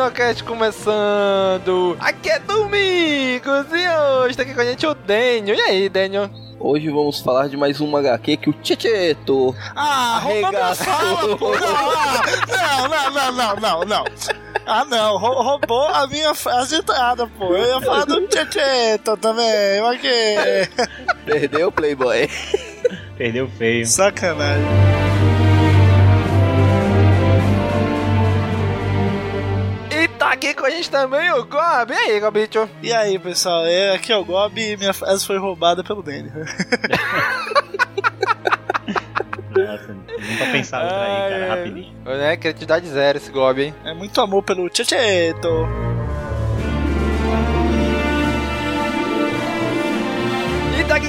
Caminocast começando! Aqui é Domingos e hoje tá aqui com a gente o Daniel. E aí, Daniel? Hoje vamos falar de mais uma HQ que o Tieteto Ah, roubou minha fala, pô. Não, não, não, não, não, não. Ah, não, rou- roubou a minha frase entrada, pô. Eu ia falar do Tieteto também, mas que... Perdeu, Playboy? Perdeu feio. Sacanagem. Aqui com a gente também o Gob. E aí, Gobicho? E aí, pessoal, é, aqui é o Gob e minha frase foi roubada pelo Daniel. Nossa, nunca pensava outra aí, cara, rapidinho. Né, criatividade zero esse Gob, hein? É muito amor pelo Tieteto.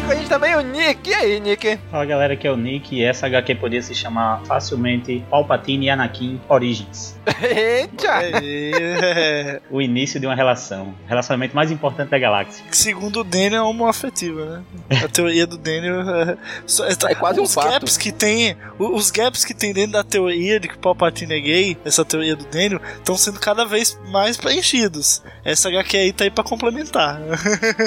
Aqui com a gente também o Nick. E aí, Nick? Fala galera, aqui é o Nick e essa HQ podia se chamar facilmente Palpatine e Anakin Origins. Eita! O início de uma relação. O relacionamento mais importante da galáxia. Segundo o Daniel, é homoafetiva, né? A teoria do Daniel é, É quase um os fato. gaps que tem, os gaps que tem dentro da teoria de que o Palpatine é gay, essa teoria do Daniel, estão sendo cada vez mais preenchidos. Essa HQ aí tá aí pra complementar.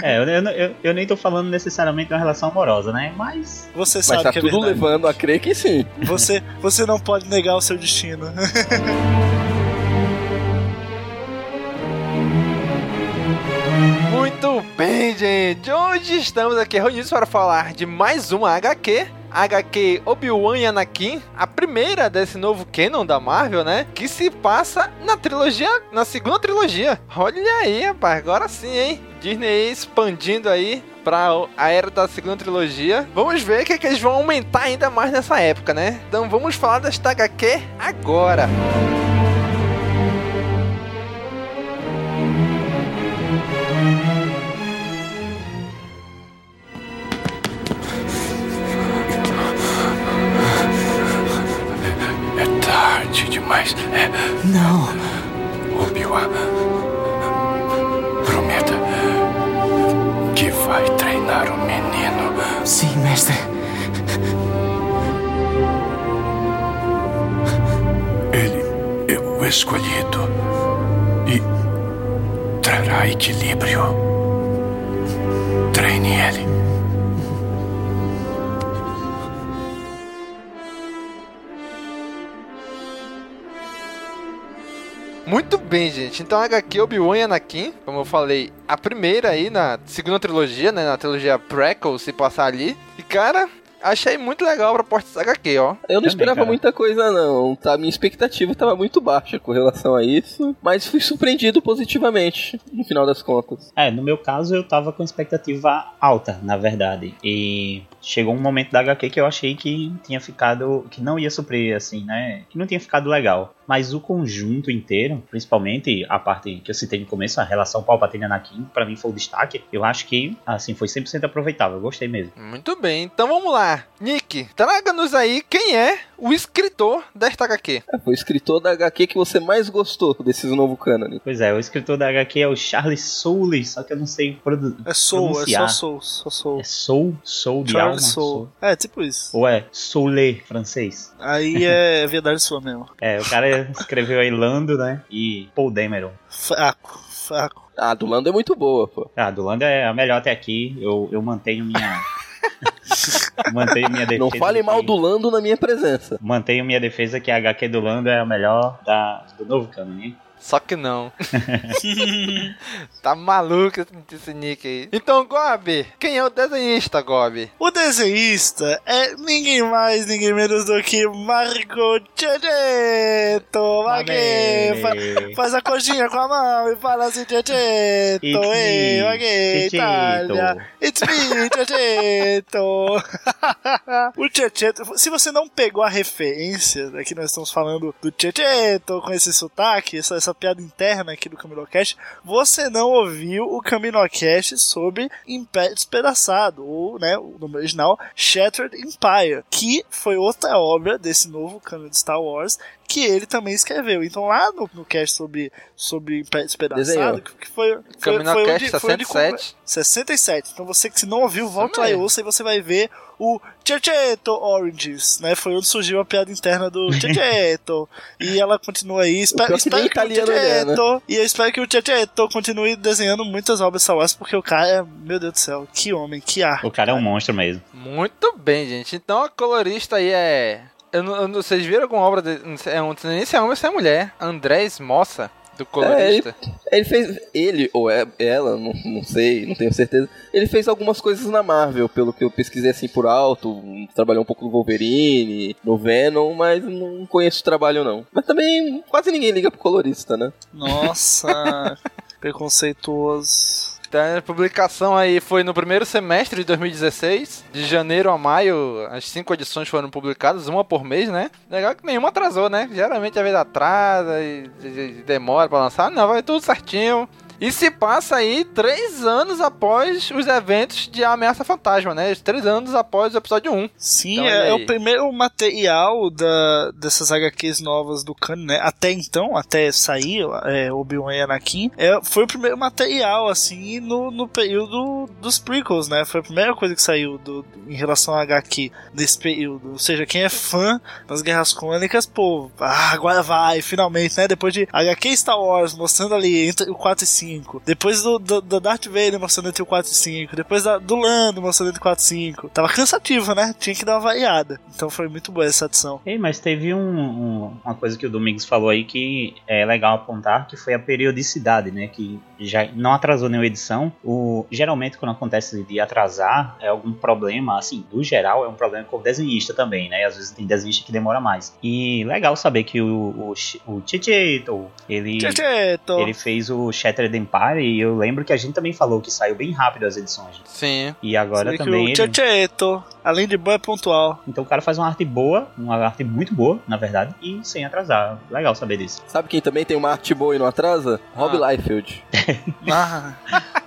É, eu, eu, eu- eu nem tô falando necessariamente de uma relação amorosa, né? Mas. Você Mas sabe tá que é tudo verdade. levando a crer que sim. Você, você não pode negar o seu destino. Muito bem, gente. Hoje estamos aqui reunidos para falar de mais uma HQ. HQ Obi-Wan e Anakin, a primeira desse novo canon da Marvel, né? Que se passa na trilogia, na segunda trilogia. Olha aí, rapaz, agora sim, hein? Disney expandindo aí pra a era da segunda trilogia. Vamos ver o que, é que eles vão aumentar ainda mais nessa época, né? Então vamos falar desta HQ agora. É Mestre. Ele é o escolhido e trará equilíbrio. Treine ele. Bem, gente. Então, HQ Obi-Wan e Anakin, como eu falei, a primeira aí na segunda trilogia, né? Na trilogia Prequel, se passar ali. E, cara, achei muito legal a proposta dessa HQ, ó. Eu não Também, esperava cara. muita coisa, não. Tá? Minha expectativa tava muito baixa com relação a isso. Mas fui surpreendido positivamente, no final das contas. É, no meu caso eu tava com expectativa alta, na verdade. E chegou um momento da HQ que eu achei que tinha ficado. que não ia suprir, assim, né? Que não tinha ficado legal. Mas o conjunto inteiro, principalmente a parte que eu citei no começo, a relação Palpatine e Anakin, pra mim foi o destaque. Eu acho que, assim, foi 100% aproveitável, eu gostei mesmo. Muito bem, então vamos lá. Nick, traga-nos aí quem é o escritor desta HQ. É, foi o escritor da HQ que você mais gostou desses novo cânone. Pois é, o escritor da HQ é o Charles Soule, só que eu não sei produ- É Soul, é pronunciar. só Soul, só Soul. É Soul? Soul de Charles alma? Soul. É, tipo isso. Ou é Soule francês? Aí é verdade sua mesmo. É, o cara escreveu aí Lando, né? E Paul Dameron. Fraco, fraco. Ah, a do Lando é muito boa, pô. Ah, do Lando é a melhor até aqui. Eu, eu mantenho minha. mantenho minha defesa. Não fale que- mal do Lando na minha presença. Mantenho minha defesa que a HQ do Lando é a melhor da, do novo canon, hein? Só que não. tá maluco esse Nick aí. Então, Gob, quem é o desenhista, Gob? O desenhista é ninguém mais, ninguém menos do que Marco fa- faz a coxinha com a mão e fala assim, me, Ei, Checheto. Itália. It's me, Checheto. o Checheto, se você não pegou a referência, aqui nós estamos falando do Checheto com esse sotaque, essa, essa piada interna aqui do Caminocast, você não ouviu o Caminocast sobre Império Despedaçado, ou, né, o nome original, Shattered Empire, que foi outra obra desse novo canon de Star Wars, que ele também escreveu. Então lá no, no cast sobre, sobre Império Despedaçado, que, que foi, foi, Caminocast onde- foi onde 67. 67. Então você que se não ouviu, volta lá e mesmo. ouça e você vai ver o Checheto Oranges, né? Foi onde surgiu a piada interna do Checheto. e ela continua aí. Espero, nem espero que o italiano é, né? E eu espero que o Checheto continue desenhando muitas obras Star Wars, porque o cara é, meu Deus do céu, que homem, que arte. O cara é um monstro mesmo. Muito bem, gente. Então a colorista aí é. Eu não, eu não- vocês viram alguma obra de. Não sei, é um- não sei nem se é homem ou se é mulher. Andrés Mossa, do colorista. Ele fez. Ele, ou é, ela, não, não sei, não tenho certeza. Ele fez algumas coisas na Marvel, pelo que eu pesquisei assim por alto. Trabalhou um pouco no Wolverine, no Venom, mas não conheço o trabalho não. Mas também quase ninguém liga pro colorista, né? Nossa, preconceituoso. Então, a publicação aí foi no primeiro semestre de 2016. De janeiro a maio, as cinco edições foram publicadas, uma por mês, né? Legal que nenhuma atrasou, né? Geralmente a vez atrasa e, demora pra lançar. Não, vai tudo certinho. E se passa aí três anos após os eventos de Ameaça Fantasma, né? Três anos após o episódio 1. Sim, Então, é, é o primeiro material da, dessas HQs novas do Canon, né? Até então, até sair é, Obi-Wan e Anakin, é, foi o primeiro material, assim, no, no período dos prequels, né? Foi a primeira coisa que saiu do, em relação a HQ nesse período. Ou seja, quem é fã das Guerras Crônicas, pô, ah, agora vai, finalmente, né? Depois de HQ Star Wars mostrando ali entre o 4 e 5, depois do, do, do Darth Vader mostrando entre o 4 e 5, depois da, do Lando mostrando entre o 4 e 5. Tava cansativo, né? Tinha que dar uma variada. Então foi muito boa essa adição. Ei, mas teve um- um- uma coisa que o Domingos falou aí que é legal apontar, que foi a periodicidade, né? Que já não atrasou nenhuma edição. O, geralmente, quando acontece de atrasar, é algum problema, assim, do geral, é um problema com o desenhista também, né? Às vezes tem desenhista que demora mais. E legal saber que o, o, o Chicheto, ele, Checheto! ele fez o Shattered Empire e eu lembro que a gente também falou que saiu bem rápido as edições. Sim. E agora que também o ele... Checheto, além de bom, é pontual. Então o cara faz uma arte boa, uma arte muito boa, na verdade, e sem atrasar. Legal saber disso. Sabe quem também tem uma arte boa e não atrasa? Rob Liefeld. Ah,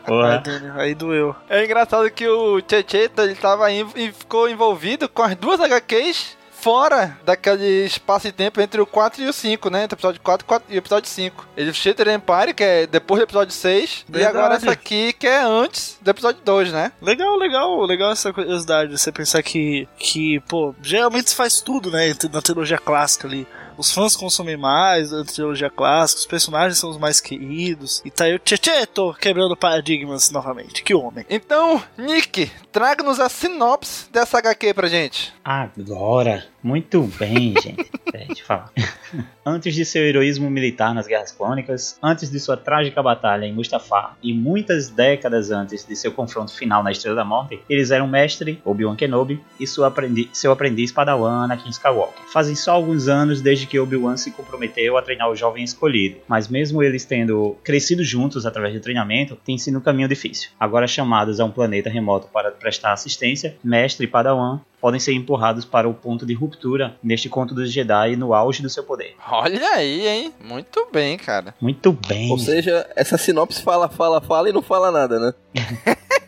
Porra. aí, Daniel, aí doeu. É engraçado que o Checheto, ele tava em- e ficou envolvido com as duas HQs fora daquele espaço de tempo entre o 4 e o 5, né? Entre o episódio 4 e o episódio 5. Ele Shattered Empire, que é depois do episódio 6, e Verdade. agora essa aqui, que é antes do episódio 2, né? Legal, legal, legal essa curiosidade. Você pensar que, que pô, geralmente se faz tudo, né? Na trilogia clássica ali. Os fãs consomem mais da trilogia clássica, os personagens são os mais queridos. E tá aí o Checheto quebrando paradigmas novamente. Que homem. Então, Nick, traga-nos a sinopse dessa HQ pra gente. Agora. Muito bem, gente. Deixa eu falar. Antes de seu heroísmo militar nas Guerras Clônicas, antes de sua trágica batalha em Mustafar e muitas décadas antes de seu confronto final na Estrela da Morte, eles eram mestre Obi-Wan Kenobi e aprendi- seu aprendiz Padawan Anakin Skywalker. Fazem só alguns anos desde que Obi-Wan se comprometeu a treinar o jovem escolhido, mas mesmo eles tendo crescido juntos através do treinamento, tem sido um caminho difícil. Agora chamados a um planeta remoto para prestar assistência, Mestre e Padawan podem ser empurrados para o ponto de ruptura neste conto dos Jedi no auge do seu poder. Olha aí, hein? Muito bem, cara. Muito bem. Ou seja, essa sinopse fala, fala, fala e não fala nada, né?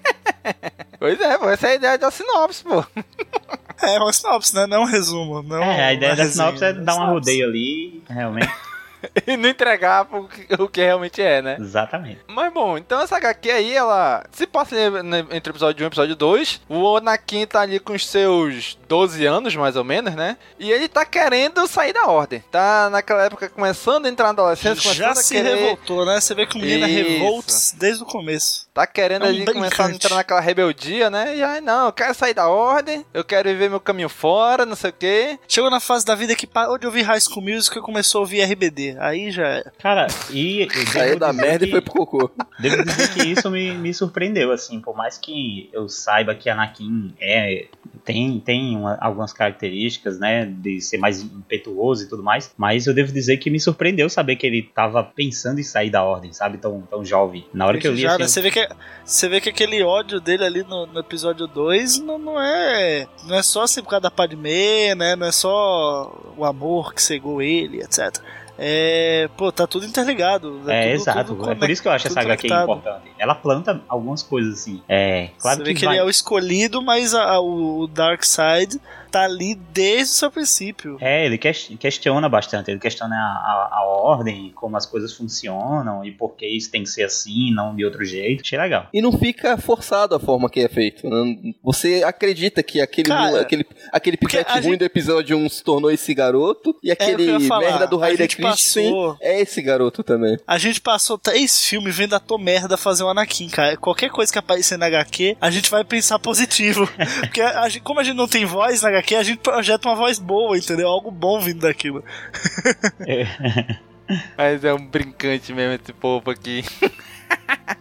pois é, pô, essa é a ideia da sinopse, pô. É, uma sinopse, né? Não um resumo. Não é, a ideia da resenha, sinopse é dar uma sinopse. rodeio ali, realmente. e não entregar o que, o que realmente é, né? Exatamente. Mas bom, então essa HQ aí, ela se passa né, entre o episódio 1 e o episódio 2. O Anakin tá ali com os seus 12 anos, mais ou menos, né? E ele tá querendo sair da ordem. Tá naquela época começando a entrar na adolescência, Já se a querer... revoltou, né? Você vê que o menino é Isso. revolts desde o começo. Tá querendo É um ali começar a entrar naquela rebeldia, né? E aí, não, eu quero sair da ordem, eu quero viver meu caminho fora, não sei o quê. Chegou na fase da vida que parou de ouvir High School Music e começou a ouvir RBD. Aí já era. Cara, e. eu Saiu devo da dizer merda e que- foi pro cocô. Devo dizer que isso me, me surpreendeu, assim, por mais que eu saiba que Anakin é, tem, tem uma- algumas características, né, de ser mais impetuoso e tudo mais, mas eu devo dizer que me surpreendeu saber que ele tava pensando em sair da ordem, sabe, tão, tão jovem. Na hora que eu né? assim, você, vê que, você vê que aquele ódio dele ali no, no episódio 2 não, não é. Não é só assim por causa da Padmé, né? Não é só o amor que cegou ele, etc. É. Pô, tá tudo interligado. É, tudo- exato. tudo é por isso que eu acho essa HQ conectado. importante. Ela planta algumas coisas assim. É, claro Você que, vê que vai- ele é o escolhido, mas a- o, o Dark Side tá ali desde o seu princípio. É, ele ques- questiona bastante, ele questiona a, a, a ordem, e como as coisas funcionam e por que isso tem que ser assim, não de outro jeito. Achei legal. E não fica forçado a forma que é feito. né? Você acredita que aquele, Cara, aquele, aquele pivete ruim gente- do episódio 1 se tornou esse garoto, e eu aquele falar. merda do gente Christensen passou- é esse garoto também. A gente passou três filmes vendo a Tom Merda fazer o Anakin, cara. Qualquer coisa que aparecer na HQ, a gente vai pensar positivo. Porque a gente- como a gente não tem voz na HQ, a gente projeta uma voz boa, entendeu? Algo bom vindo daquilo. Mas é um brincante mesmo esse povo aqui.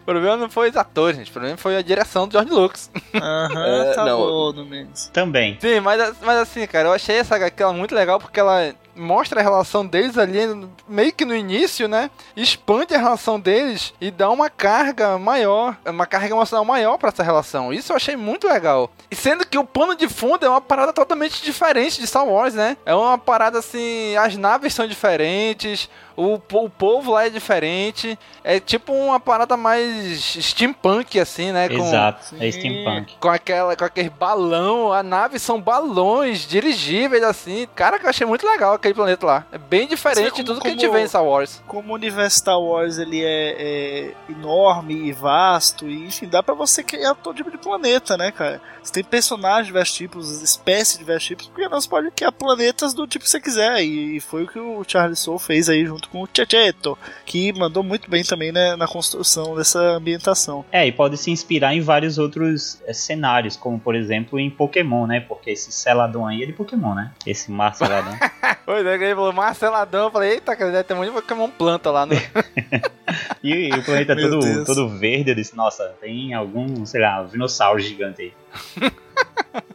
o problema não foi os atores, gente. O problema foi a direção do George Lucas. Aham, É, tá não. bom, Domingos. Também. Sim, mas, mas assim, cara, eu achei essa HQ muito legal porque ela mostra a relação deles ali meio que no início, né? Expande a relação deles e dá uma carga maior, uma carga emocional maior pra essa relação. Isso eu achei muito legal. E sendo que o pano de fundo é uma parada totalmente diferente de Star Wars, né? É uma parada assim, as naves são diferentes, o, o povo lá é diferente. É tipo uma parada mais steampunk, assim, né? Com, Exato, é steampunk. com aquela com aquele balão, a nave são balões dirigíveis assim. Cara, que eu achei muito legal aquele planeta lá. É bem diferente de como- tudo que a gente como- vê em Star Wars. Como o universo Star Wars ele é, é enorme e vasto, e enfim, dá pra você criar todo tipo de planeta, né, cara? Você tem personagens de diversos tipos, espécies de diversos tipos, porque nós pode criar planetas do tipo que você quiser. E, e foi o que o Charles Soule fez aí junto com o Checheto, que mandou muito bem também né, na construção dessa ambientação. É, e pode se inspirar em vários outros é, cenários, como por exemplo em Pokémon, né? Porque esse Celadon aí é de Pokémon, né? Esse Mar Celadon. Pois é, que ele falou Marceladão. Eu falei, eita, cara, deve ter um monte de Pokémon planta lá no. e, e o planeta todo, Deus. todo verde, eu disse, nossa, tem algum, sei lá, dinossauro gigante aí.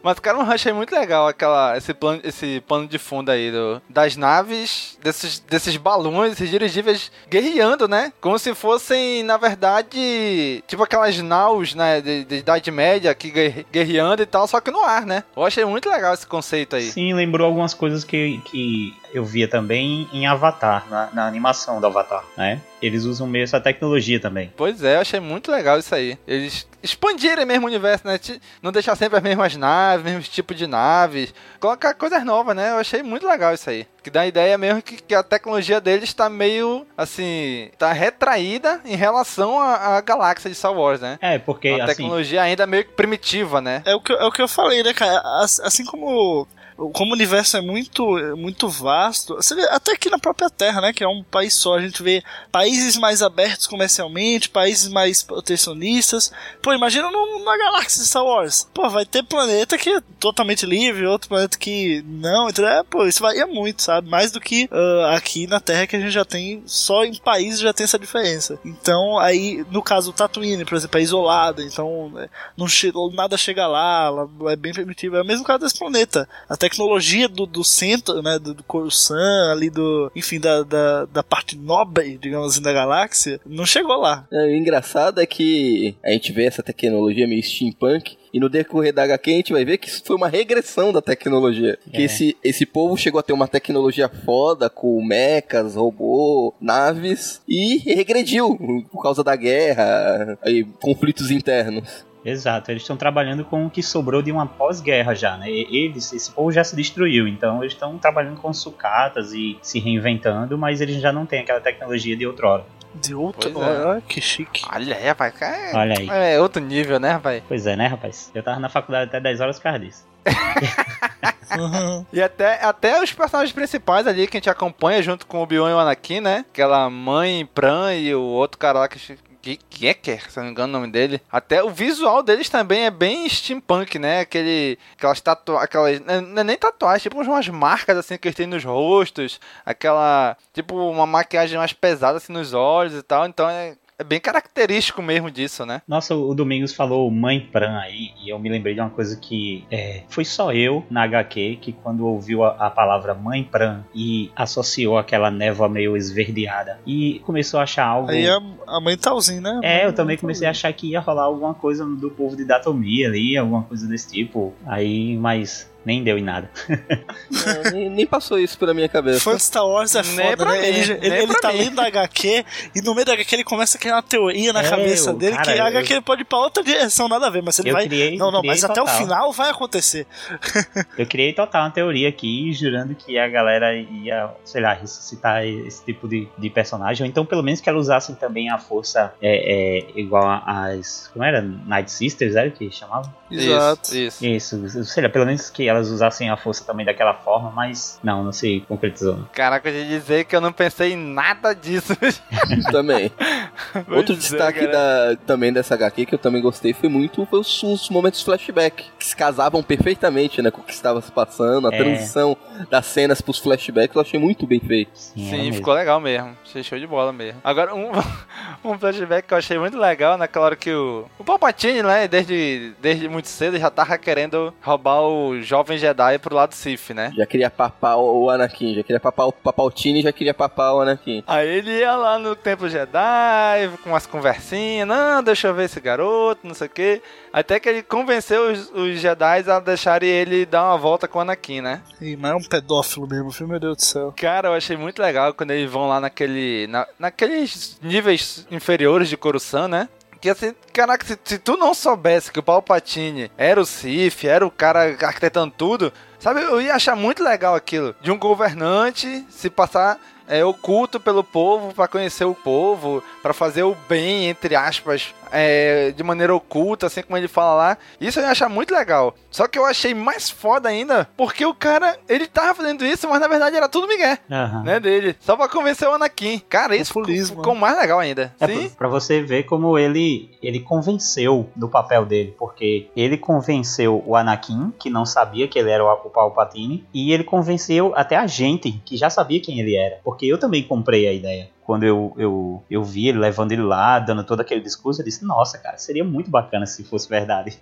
Mas, cara, eu achei muito legal aquela, esse, plano, esse plano de fundo aí do, das naves, desses, desses balões, esses dirigíveis guerreando, né? Como se fossem, na verdade, tipo aquelas naus, né, de, de Idade Média, aqui guerre- guerreando e tal, só que no ar, né? Eu achei muito legal esse conceito aí. Sim, lembrou algumas coisas que, que eu via também em Avatar, na, na animação do Avatar, né? Eles usam meio essa tecnologia também. Pois é, eu achei muito legal isso aí. Eles expandirem mesmo o universo, né? Não deixar sempre as mesmas naves, mesmo tipo de naves. Colocar coisas novas, né? Eu achei muito legal isso aí. Que dá a ideia mesmo que, que a tecnologia deles está meio, assim, tá retraída em relação à, à galáxia de Star Wars, né? É, porque Uma assim, tecnologia ainda meio primitiva, né? É o que, é o que eu falei, né, cara? As- Assim como. Como o universo é muito, muito vasto, você vê até aqui na própria Terra, né? Que é um país só, a gente vê países mais abertos comercialmente, países mais protecionistas. Pô, imagina na galáxia Star Wars. Pô, vai ter planeta que é totalmente livre, outro planeta que não, entendeu? É, pô, isso varia muito, sabe? Mais do que ah, aqui na Terra que a gente já tem, só em países já tem essa diferença. Então, aí, no caso, o Tatooine, por exemplo, é isolada, então é, não nada chega lá, é bem primitiva. É o mesmo caso desse planeta. A tecnologia do, do centro, né, do, do Coruscant, ali do, enfim, da, da, da parte nobre, digamos assim, da galáxia, não chegou lá. É, o engraçado é que a gente vê essa tecnologia meio steampunk e no decorrer da HQ a gente vai ver que isso foi uma regressão da tecnologia. É. Que esse, esse povo chegou a ter uma tecnologia foda com mechas, robô, naves e regrediu por causa da guerra e conflitos internos. Exato, eles estão trabalhando com o que sobrou de uma pós-guerra já, né? E- Eles, esse povo já se destruiu, então eles estão trabalhando com sucatas e se reinventando, mas eles já não têm aquela tecnologia de outrora. De outro, é. olha que chique. Olha aí, rapaz. É, Olha aí. é outro nível, né, rapaz? Pois é, né, rapaz? Eu tava na faculdade até 10 horas por causa disso. Uhum. E até, até os personagens principais ali que a gente acompanha junto com o Obi-Wan e o Anakin, né? Aquela mãe Pran e o outro cara lá que. Que é se não me engano o nome dele. Até o visual deles também é bem steampunk, né? Aquele, aquelas tatuagens, aquelas, não é nem tatuagens, tipo umas marcas assim que eles têm nos rostos, aquela, tipo uma maquiagem mais pesada assim nos olhos e tal. Então é, é bem característico mesmo disso, né? Nossa, o Domingos falou Mãe Pran aí, e eu me lembrei de uma coisa que é, foi só eu na HQ que quando ouviu a, a palavra Mãe Pran e associou aquela névoa meio esverdeada e começou a achar algo. Aí a, a mãe Talzinho, né? É, eu também comecei a achar que ia rolar alguma coisa do povo de Datomia ali, alguma coisa desse tipo. Aí, mas nem deu em nada. Não, nem, nem passou isso pela minha cabeça. Fã de Star Wars é foda, pra né? mim, ele ele, ele pra tá mim. lendo a HQ e no meio da HQ ele começa a criar uma teoria na É, cabeça dele cara, que a eu- HQ pode ir pra outra direção, nada a ver, mas ele Eu vai. criei- não, não, criei mas até o total. final vai acontecer. Eu criei total uma teoria aqui, jurando que a galera ia, sei lá, ressuscitar esse tipo de, de personagem. Ou então, pelo menos, que elas usassem também a força é, é, igual às. Como era? Night Sisters, era o que chamava? Exato. Isso, isso. Isso, sei lá, pelo menos que elas usassem a força também daquela forma, mas não, não se concretizou. Caraca, eu ia dizer que eu não pensei em nada disso. também. Pois Outro é, destaque da, também dessa HQ que eu também gostei foi muito foi os, os momentos flashback, que se casavam perfeitamente né, com o que estava se passando, a É. transição das cenas pros flashbacks, eu achei muito bem feito. Sim, Sim, mesmo. ficou legal mesmo. Achei show de bola mesmo. Agora, um, um flashback que eu achei muito legal naquela hora que o, o Palpatine, né, desde, desde muito cedo já tava querendo roubar o jovem Jedi pro lado Sith, né? Já queria papar o Anakin, já queria papar o Papaltini, já queria papar o Anakin. Aí ele ia lá no Templo Jedi, com umas conversinhas, não, deixa eu ver esse garoto, não sei o quê. Até que ele convenceu os, os Jedi a deixarem ele dar uma volta com o Anakin, né? Ih, mas é um pedófilo mesmo, filho, meu Deus do céu. Cara, eu achei muito legal quando eles vão lá naquele. Na, naqueles níveis inferiores de Coruscant, né? Que assim, caraca, se, se tu não soubesse que o Palpatine era o Sith, era o cara arquitetando tudo, sabe, eu ia achar muito legal aquilo. De um governante se passar é, oculto pelo povo pra conhecer o povo, pra fazer o bem, entre aspas, é, de maneira oculta, assim como ele fala lá. Isso eu ia achar muito legal. Só que eu achei mais foda ainda, porque o cara, ele tava fazendo isso, mas na verdade era tudo migué, Aham. né, dele. Só pra convencer o Anakin. Cara, isso Populismo, ficou mais legal ainda. É Sim. pra- pra você ver como ele ele convenceu do papel dele, porque ele convenceu o Anakin, que não sabia que ele era o, o Palpatine, e ele convenceu até a gente, que já sabia quem ele era, porque eu também comprei a ideia. Quando eu, eu, eu vi ele levando ele lá, dando todo aquele discurso, eu disse, nossa, cara, seria muito bacana se fosse verdade.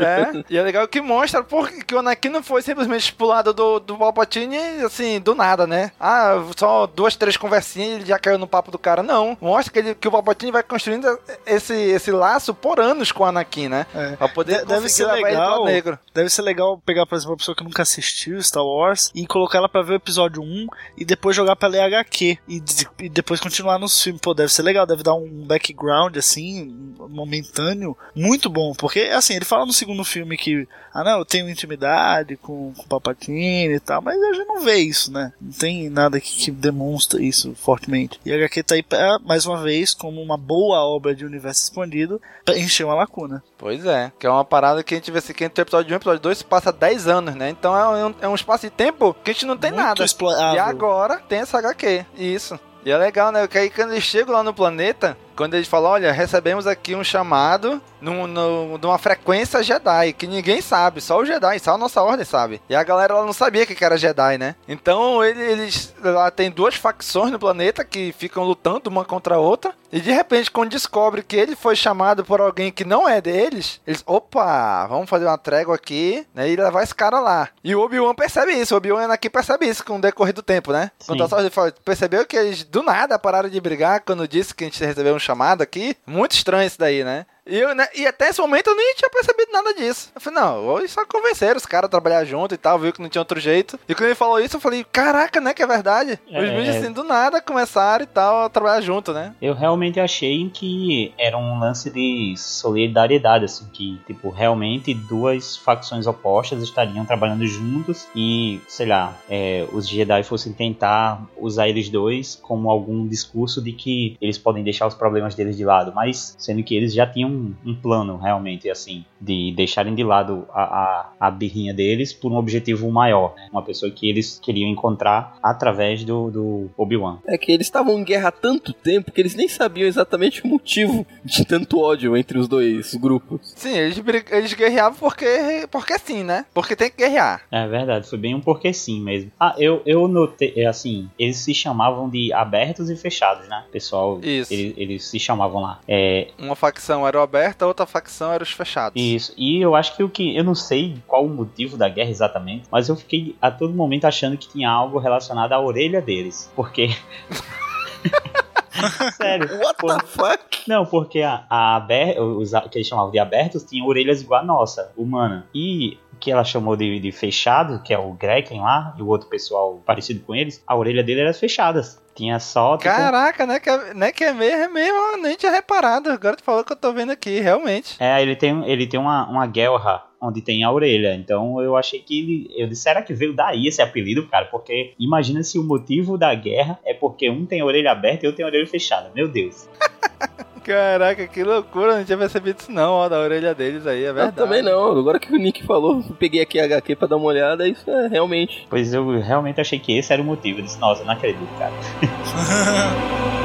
É. E é legal que mostra porque que o Anakin não foi simplesmente pulado do, do Palpatine, assim, do nada, né? Ah, só duas, três conversinhas e ele já caiu no papo do cara. Não. Mostra que, ele, que o Palpatine vai construindo esse, esse laço por anos com o Anakin, né? É. Pra poder De- deve ser pro legal. lado negro. Deve ser legal pegar, por exemplo, uma pessoa que nunca assistiu Star Wars e colocar ela pra ver o episódio 1 e depois jogar pra ler HQ e, e depois continuar nos filmes. Pô, deve ser legal, deve dar um background assim, momentâneo, muito bom. Porque, assim, ele fala no segundo filme que, ah, não, eu tenho intimidade com, com o Palpatine e tal, mas a gente não vê isso, né? Não tem nada que, que demonstra isso fortemente. E a HQ tá aí, pra, mais uma vez, como uma boa obra de universo expandido, pra encher uma lacuna. Pois é, que é uma parada que a gente vê assim, que entre o episódio 1 e o episódio 2 se passa 10 anos, né? Então é um, é um espaço de tempo que a gente não tem Muito nada. explorável. E agora tem essa HQ, isso. E é legal, né? Que aí quando eles chegam lá no planeta, quando eles falam, olha, recebemos aqui um chamado num, num, de uma frequência Jedi, que ninguém sabe, só o Jedi, só a nossa ordem sabe. E a galera ela não sabia que era Jedi, né? Então ele- eles lá tem duas facções no planeta que ficam lutando uma contra a outra. E de repente, quando descobre que ele foi chamado por alguém que não é deles, eles, opa, vamos fazer uma trégua aqui, né? E levar esse cara lá. E o Obi-Wan percebe isso, o Obi-Wan aqui percebe isso com o decorrer do tempo, né? Sim. Quando a Star fala, percebeu que eles do nada pararam de brigar quando disse que a gente recebeu um chamado aqui? Muito estranho isso daí, né? E, eu, né, e até esse momento eu nem tinha percebido nada disso. Eu falei, não, eles só convenceram os caras a trabalhar junto e tal, viu que não tinha outro jeito. E quando ele falou isso, eu falei, caraca, né, que é verdade. Os É. bichos assim, do nada começaram e tal a trabalhar junto, né? Eu realmente achei que era um lance de solidariedade, assim, que, tipo, realmente duas facções opostas estariam trabalhando juntos e, sei lá, é, os Jedi fossem tentar usar eles dois como algum discurso de que eles podem deixar os problemas deles de lado, mas sendo que eles já tinham um, um plano, realmente, assim, de deixarem de lado a, a, a birrinha deles por um objetivo maior, né? uma pessoa que eles queriam encontrar através do, do Obi-Wan. É que eles estavam em guerra há tanto tempo que eles nem sabiam exatamente o motivo de tanto ódio entre os dois grupos. Sim, eles, eles guerreavam porque, porque sim, né? Porque tem que guerrear. É verdade, foi bem um porquê sim mesmo. Ah, eu, eu notei, é, assim, eles se chamavam de abertos e fechados, né? Pessoal, Isso. Eles, eles se chamavam lá. É, Uma facção era o aberto, a outra facção era os fechados. isso. E eu acho que o que. Eu não sei qual o motivo da guerra exatamente, mas eu fiquei a todo momento achando que tinha algo relacionado à orelha deles. Porque. Sério. What Por- the fuck? Não, porque a, a aber, os que eles chamavam de abertos tinham orelhas igual a nossa, humana. E que ela chamou de, de fechado, que é o Greken lá, e o outro pessoal parecido com eles, a orelha dele era fechadas. Tinha só. tipo, Caraca, né? Que é, né, que é mesmo, é mesmo, eu nem tinha reparado. Agora tu falou que eu tô vendo aqui, realmente. É, ele tem, ele tem uma, uma guelra onde tem a orelha. Então eu achei que ele. Eu disse, será que veio daí esse apelido, cara? Porque imagina se o motivo da guerra é porque um tem a orelha aberta e outro tem a orelha fechada. Meu Deus. Caraca, que loucura, não tinha percebido isso não, ó, da orelha deles aí, é Eu verdade. também não. Agora que o Nick falou, eu peguei aqui a HQ pra dar uma olhada, isso é realmente. Pois eu realmente achei que esse era o motivo. Eu disse, nossa, não acredito, cara.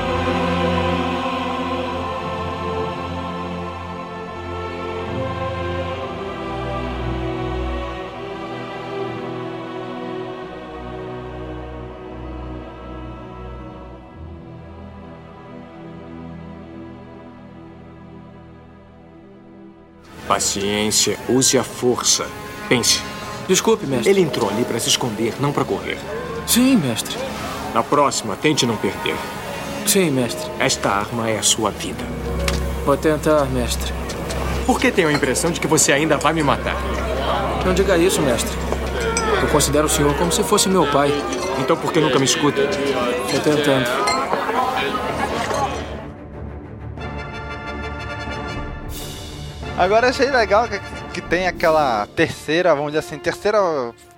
Paciência, use a força. Pense. Desculpe, mestre. Ele entrou ali para se esconder, não para correr. Sim, mestre. Na próxima, tente não perder. Sim, mestre. Esta arma é a sua vida. Vou tentar, mestre. Por que tenho a impressão de que você ainda vai me matar? Não diga isso, mestre. Eu considero o senhor como se fosse meu pai. Então por que nunca me escuta? Estou tentando. Agora achei legal que, que tem aquela terceira, vamos dizer assim, terceira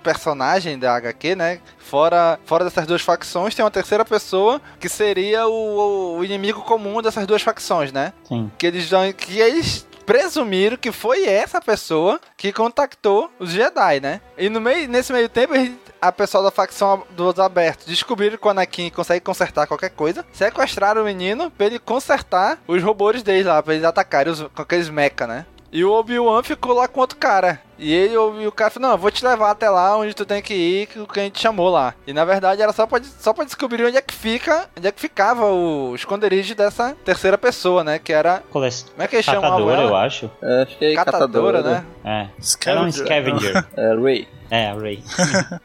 personagem da HQ, né? Fora, fora dessas duas facções, tem uma terceira pessoa que seria o, o inimigo comum dessas duas facções, né? Sim. Que eles que eles presumiram que foi essa pessoa que contactou os Jedi, né? E no meio, nesse meio tempo, a pessoa da facção dos abertos descobriram que o Anakin consegue consertar qualquer coisa, sequestraram o menino pra ele consertar os robôs deles lá, pra eles atacarem os, com aqueles mecha, né? E o Obi-Wan ficou lá com outro cara. E ele e o cara falou, não, eu vou te levar até lá onde tu tem que ir, que o que a gente chamou lá. E na verdade era só pra, só pra descobrir onde é que fica, onde é que ficava o esconderijo dessa terceira pessoa, né? Que era. Como é que eles chamavam Catadora, eu acho. É, acho que é Catadora, né? É. Era um scavenger. É, Ray. É, Ray.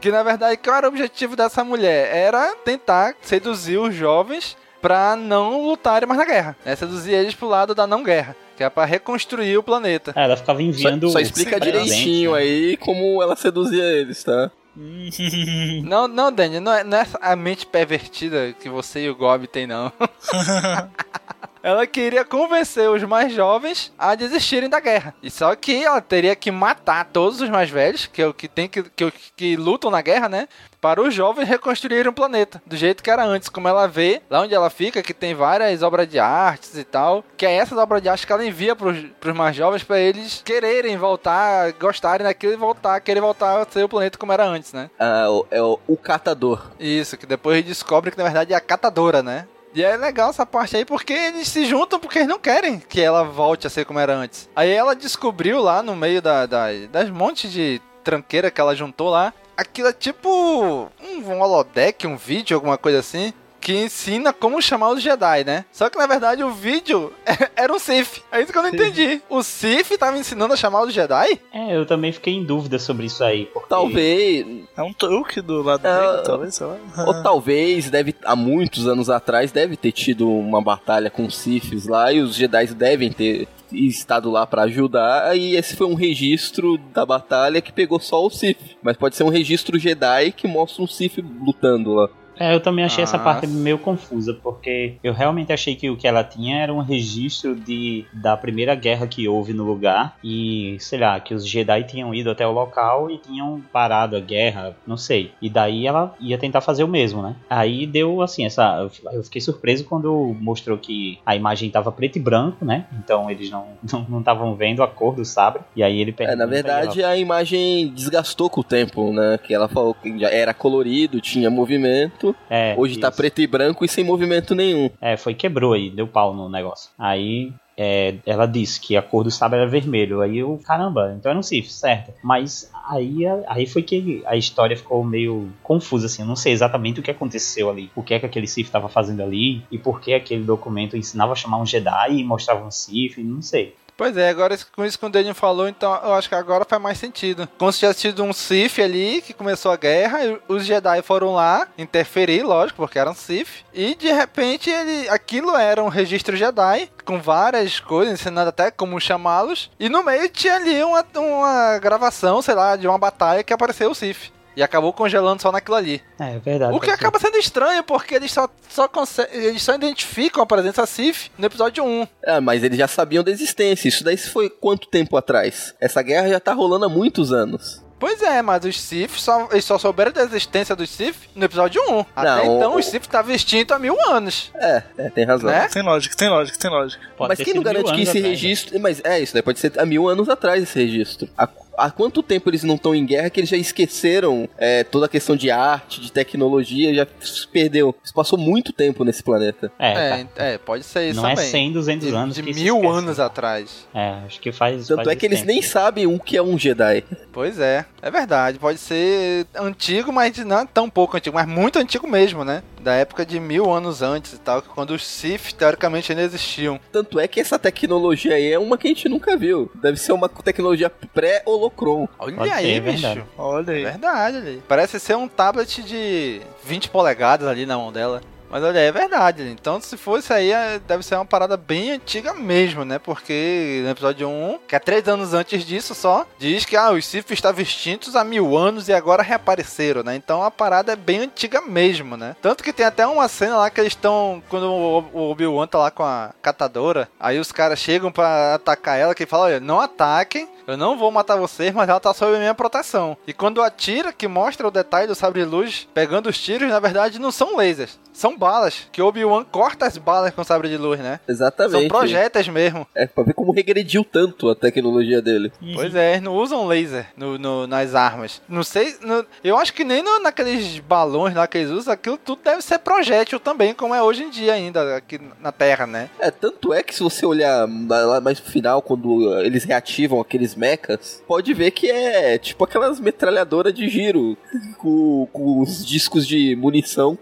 Que na verdade, qual era o objetivo dessa mulher? Era tentar seduzir os jovens pra não lutarem mais na guerra. Né? Seduzir eles pro lado da não guerra. Que é pra reconstruir o planeta. É, ela ficava enviando. Só, só explica direitinho né? aí como ela seduzia eles, tá? Não, não, Danny, não é, não é a mente pervertida que você e o Gob tem, não. Ela queria convencer os mais jovens a desistirem da guerra. E só que ela teria que matar todos os mais velhos, que é o que tem que, que, que lutam na guerra, né? Para os jovens reconstruírem o planeta do jeito que era antes. Como ela vê, lá onde ela fica, que tem várias obras de artes e tal. Que é essas obras de arte que ela envia para os mais jovens para eles quererem voltar, gostarem daquilo e voltar, querer voltar a ser o planeta como era antes, né? Ah, o- é o, o catador. Isso, que depois descobre que na verdade é a catadora, né? E é legal essa parte aí porque eles se juntam porque eles não querem que ela volte a ser como era antes. Aí ela descobriu lá no meio da, da- das montes de tranqueira que ela juntou lá. Aquilo é tipo um, um holodeck, um vídeo, alguma coisa assim. Que ensina como chamar os Jedi, né? Só que na verdade o vídeo era um Sith. É isso que eu não entendi. O Sith tava ensinando a chamar os Jedi? É, eu também fiquei em dúvida sobre isso aí. Porque... Talvez. É um truque do lado É, dele, talvez, sei lá. Ou talvez, deve, há muitos anos atrás, deve ter tido uma batalha com os Siths lá e os Jedi devem ter estado lá pra ajudar. E esse foi um registro da batalha que pegou só o Sith. Mas pode ser um registro Jedi que mostra um Sith lutando lá. É, eu também achei essa Ah. parte meio confusa, porque eu realmente achei que o que ela tinha era um registro de da primeira guerra que houve no lugar e, sei lá, que os Jedi tinham ido até o local e tinham parado a guerra, não sei. E daí ela ia tentar fazer o mesmo, né? Aí deu assim, essa eu fiquei surpreso quando mostrou que a imagem tava preto e branco, né? Então eles não não não estavam vendo a cor do sabre. E aí ele É, pergunta na verdade, ela- a imagem desgastou com o tempo, né? Que ela falou que já era colorido, tinha movimento. É, Hoje tá isso. preto e branco e sem movimento nenhum. É, foi quebrou aí, deu pau no negócio. Aí é, ela disse que a cor do sabre era vermelho. Aí eu, caramba, então era um Sith, certo. Mas aí, aí foi que a história ficou meio confusa, assim. Eu não sei exatamente o que aconteceu ali. O que é que aquele Sith estava fazendo ali. E por que aquele documento ensinava a chamar um Jedi e mostrava um Sith, não sei. Pois é, agora com isso que o Daniel falou, então eu acho que agora faz mais sentido. Como se tivesse tido um Sith ali que começou a guerra, e os Jedi foram lá interferir, lógico, porque eram Sith, e de repente ele, aquilo era um registro Jedi, com várias coisas, ensinando até como chamá-los, e no meio tinha ali uma, uma gravação, sei lá, de uma batalha que apareceu o Sith. E acabou congelando só naquilo ali. É, verdade. O que acaba sendo estranho, porque eles só, só, eles só identificam a presença Sith no episódio 1. É, mas eles já sabiam da existência. Isso daí foi quanto tempo atrás? Essa guerra já tá rolando há muitos anos. Pois é, mas os Sith só, eles só souberam da existência dos Sith no episódio 1. Até Não, então o- os Sith estavam extintos há mil anos. É, é, tem razão. Né? Tem lógica, tem lógica, tem lógica. Pode mas quem não garante que esse atrás, né? registro. Mas é, isso daí pode ser há mil anos atrás esse registro. Há, há quanto tempo eles não estão em guerra que eles já esqueceram é, toda a questão de arte, de tecnologia, já se perdeu. Isso passou muito tempo nesse planeta. É, É, tá. é, pode ser isso Não é também. 100, 200 de, anos de que se mil anos atrás. É, acho que faz. Tanto faz é que eles tempo. nem sabem o que é um Jedi. Pois é, é verdade. Pode ser antigo, mas não é tão pouco antigo, mas muito antigo mesmo, né? Da época de mil anos antes e tal, quando os Sith teoricamente ainda existiam. Tanto é que essa tecnologia aí é uma que a gente nunca viu. Deve ser uma tecnologia pré-holocron. Olha Pode aí, ser, é bicho. verdade. Olha aí. Verdade, ali. Parece ser um tablet de 20 polegadas ali na mão dela. Mas olha, é verdade. Então, se fosse aí, é- deve ser uma parada bem antiga mesmo, né? Porque no episódio 1, que é três anos antes disso só, diz que ah, os Sith estavam extintos há mil anos e agora reapareceram, né? Então a parada é bem antiga mesmo, né? Tanto que tem até uma cena lá que eles estão. Quando o Obi-Wan tá lá com a catadora, aí os caras chegam pra atacar ela, que fala: olha, não ataquem. Eu não vou matar vocês, mas ela tá sob minha proteção. E quando atira, que mostra o detalhe do sabre de luz, pegando os tiros, na verdade não são lasers. São balas. Que o Obi-Wan corta as balas com sabre de luz, né? Exatamente. São projéteis mesmo. É, pra ver como regrediu tanto a tecnologia dele. Pois é, eles não usam laser no, no- nas armas. Não sei. no- eu acho que nem no- naqueles balões lá que eles usam, aquilo tudo deve ser projétil também, como é hoje em dia ainda, aqui na Terra, né? É, tanto é que se você olhar lá mais no final, quando uh, eles reativam aqueles mechas, pode ver que é tipo aquelas metralhadoras de giro, com, com os discos de munição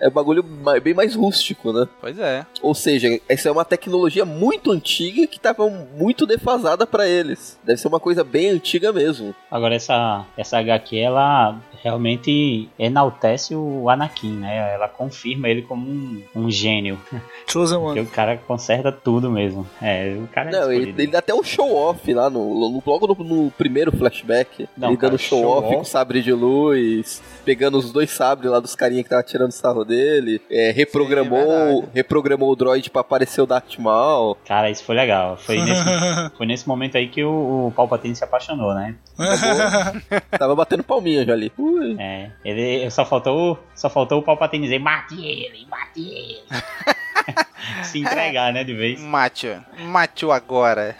É um bagulho bem mais rústico, né? Pois é. Ou seja, essa é uma tecnologia muito antiga que tava muito defasada pra eles. Deve ser uma coisa bem antiga mesmo. Agora essa, essa HQ, ela realmente enaltece o Anakin, né? Ela confirma ele como um, um gênio. Chosen Porque One. o cara conserta tudo mesmo. É, o cara é Não, ele, ele dá até um show off lá no, no- logo no, no primeiro flashback. Não, ele cara, dando show, show com sabre de luz, pegando os dois sabres lá dos carinha que tava tirando sarro dele. É, reprogramou, verdade. reprogramou o droid pra aparecer o Darth Maul. Cara, isso foi legal. Foi nesse, foi nesse momento aí que o, o Palpatine se apaixonou, né? Tava batendo palminha já ali. Ui. É, ele só faltou, só faltou o Palpatine dizer mate ele, mate ele. se entregar, né, de vez. Mate, mate agora.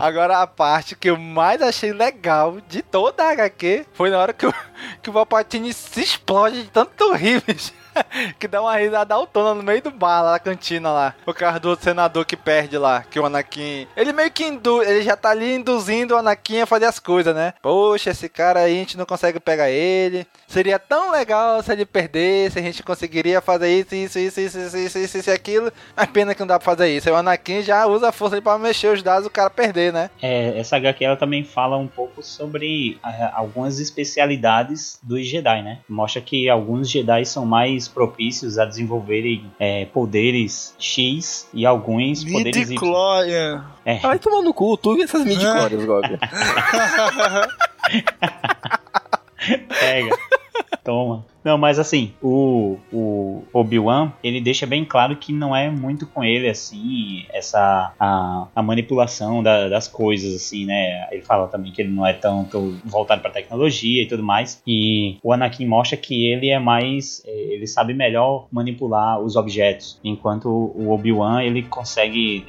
Agora a parte que eu mais achei legal de toda a HQ foi na hora que o, que o Palpatine se explode de tanto rir, bicho. que dá uma risada autona no meio do bar, lá na cantina lá. O carro do senador que perde lá, que o Anakin. Ele meio que indu... ele já tá ali induzindo o Anakin a fazer as coisas, né? Poxa, esse cara aí a gente não consegue pegar ele. Seria tão legal se ele perdesse, a gente conseguiria fazer isso, isso, isso, isso, isso, isso, isso, isso aquilo. Mas pena que não dá pra fazer isso. Aí o Anakin já usa a força pra mexer os dados o cara perder, né? É, essa HQ ela também fala um pouco sobre ah, algumas especialidades dos Jedi, né? Mostra que alguns Jedi são mais propícios a desenvolverem é, poderes X e alguns poderes Y. Midichlorian. É. Vai tomar no cu, tu e essas midichlorians, Gob. Pega. Toma. Não, mas assim, o, o Obi-Wan, ele deixa bem claro que não é muito com ele, assim, essa a, a manipulação da- das coisas, assim, né? Ele fala também que ele não é tanto voltado pra tecnologia e tudo mais. E o Anakin mostra que ele é mais. eh, Ele sabe melhor manipular os objetos. Enquanto o Obi-Wan, ele consegue.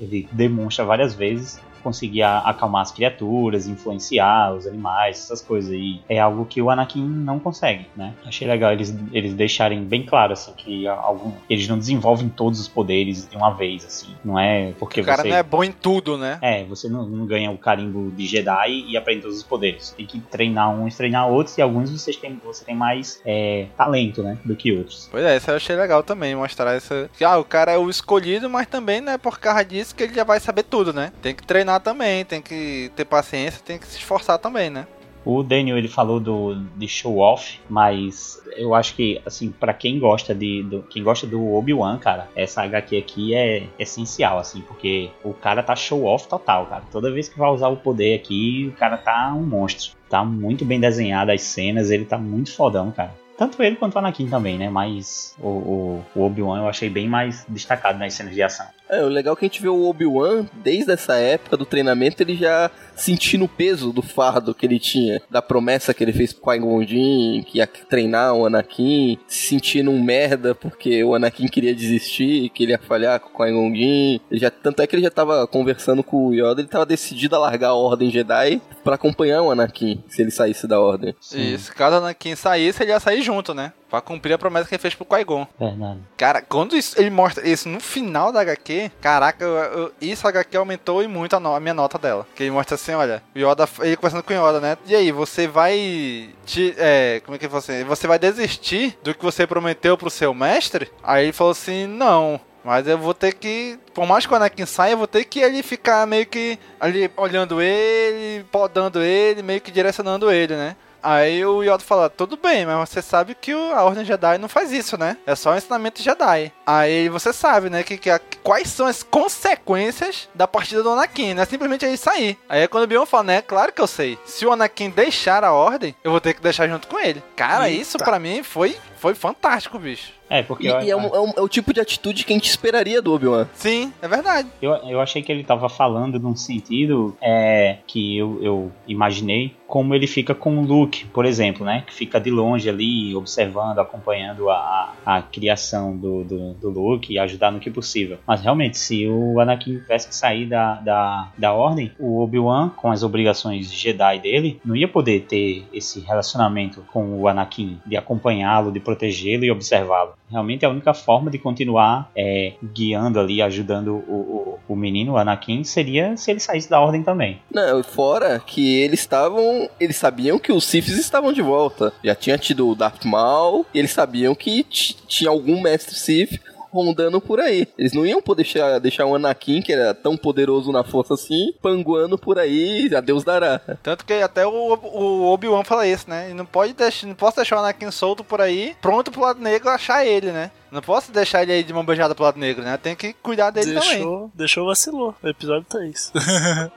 Ele demonstra várias vezes conseguir acalmar as criaturas, influenciar os animais, essas coisas aí. É algo que o Anakin não consegue, né? Achei legal eles, eles deixarem bem claro, assim, que algum, eles não desenvolvem todos os poderes de uma vez, assim. Não é porque O cara você... não é bom em tudo, né? É, você não, não ganha o carimbo de Jedi e aprende todos os poderes. Você tem que treinar uns, treinar outros, e alguns vocês têm, você tem mais é, talento, né? Do que outros. Pois é, isso eu achei legal também, mostrar essa. Ah, o cara é o escolhido, mas também não é por causa disso que ele já vai saber tudo, né? Tem que treinar também, tem que ter paciência, tem que se esforçar também, né? O Daniel ele falou do de show off, mas eu acho que assim para quem gosta de do, quem gosta do Obi-Wan, cara, essa HQ aqui é essencial assim, porque o cara tá show off total, cara. Toda vez que vai usar o poder aqui, o cara tá um monstro. Tá muito bem desenhado as cenas, ele tá muito fodão, cara. Tanto ele quanto o Anakin também, né? Mas o, o, o Obi-Wan eu achei bem mais destacado nas cenas de ação. É, o legal é que a gente vê o Obi-Wan, desde essa época do treinamento, ele já sentindo o peso do fardo que ele tinha, da promessa que ele fez pro Qui-Gon Jinn, que ia treinar o Anakin, se sentindo um merda porque o Anakin queria desistir, que ele ia falhar com o Qui-Gon Jinn. Já, tanto é que ele já tava conversando com o Yoda, ele tava decidido a largar a Ordem Jedi pra acompanhar o Anakin, se ele saísse da Ordem. Isso, caso o Anakin saísse, ele ia sair junto, né? Pra cumprir a promessa que ele fez pro Qui-Gon. Verdade. Cara, quando isso- ele mostra isso no final da HQ, caraca, eu- eu- isso a HQ aumentou e muito a, no- a minha nota dela. Que ele mostra assim, olha, Yoda, ele conversando com o Yoda, né? E aí, você vai. Te, é, como é que você. Você vai desistir do que você prometeu pro seu mestre? Aí ele falou assim: não. Mas eu vou ter que. Por mais que o Anakin saia, eu vou ter que ele ficar meio que ali olhando ele, podando ele, meio que direcionando ele, né? Aí o Yoda fala, tudo bem, mas você sabe que a Ordem Jedi não faz isso, né? É só um ensinamento Jedi. Aí você sabe, né, que, que a- quais são as consequências da partida do Anakin, não é simplesmente ele sair. Aí é quando o Bion fala, né, claro que eu sei. Se o Anakin deixar a Ordem, eu vou ter que deixar junto com ele. Cara, Eita. isso pra mim foi, foi fantástico, bicho. É, porque E, eu- e é, um- é um- é o tipo de atitude que a gente esperaria do Obi-Wan. Sim, é verdade. Eu, eu achei que ele tava falando num sentido é, que eu, eu imaginei como ele fica com o Luke, por exemplo, né? Que fica de longe ali, observando, acompanhando a, a criação do, do, do Luke e ajudar no que possível. Mas realmente, se o Anakin tivesse que sair da, da, da ordem, o Obi-Wan, com as obrigações Jedi dele, não ia poder ter esse relacionamento com o Anakin, de acompanhá-lo, de protegê-lo e observá-lo. Realmente a única forma de continuar é, guiando ali, ajudando o, o, o menino, o Anakin, seria se ele saísse da ordem também. Não, fora que eles estavam. Eles sabiam que os Siths estavam de volta. Já tinha tido o Darth Maul, e eles sabiam que tinha algum mestre Sith rondando por aí. Eles não iam poder deixar, deixar o Anakin, que era tão poderoso na força assim, panguando por aí, a Deus dará. Tanto que até o, o Obi-Wan fala isso, né? E não pode deixar, não posso deixar o Anakin solto por aí, pronto pro lado negro achar ele, né? Não posso deixar ele aí de mão beijada pro lado negro, né? Tem que cuidar dele também. Deixou, deixou vacilou. O episódio 3.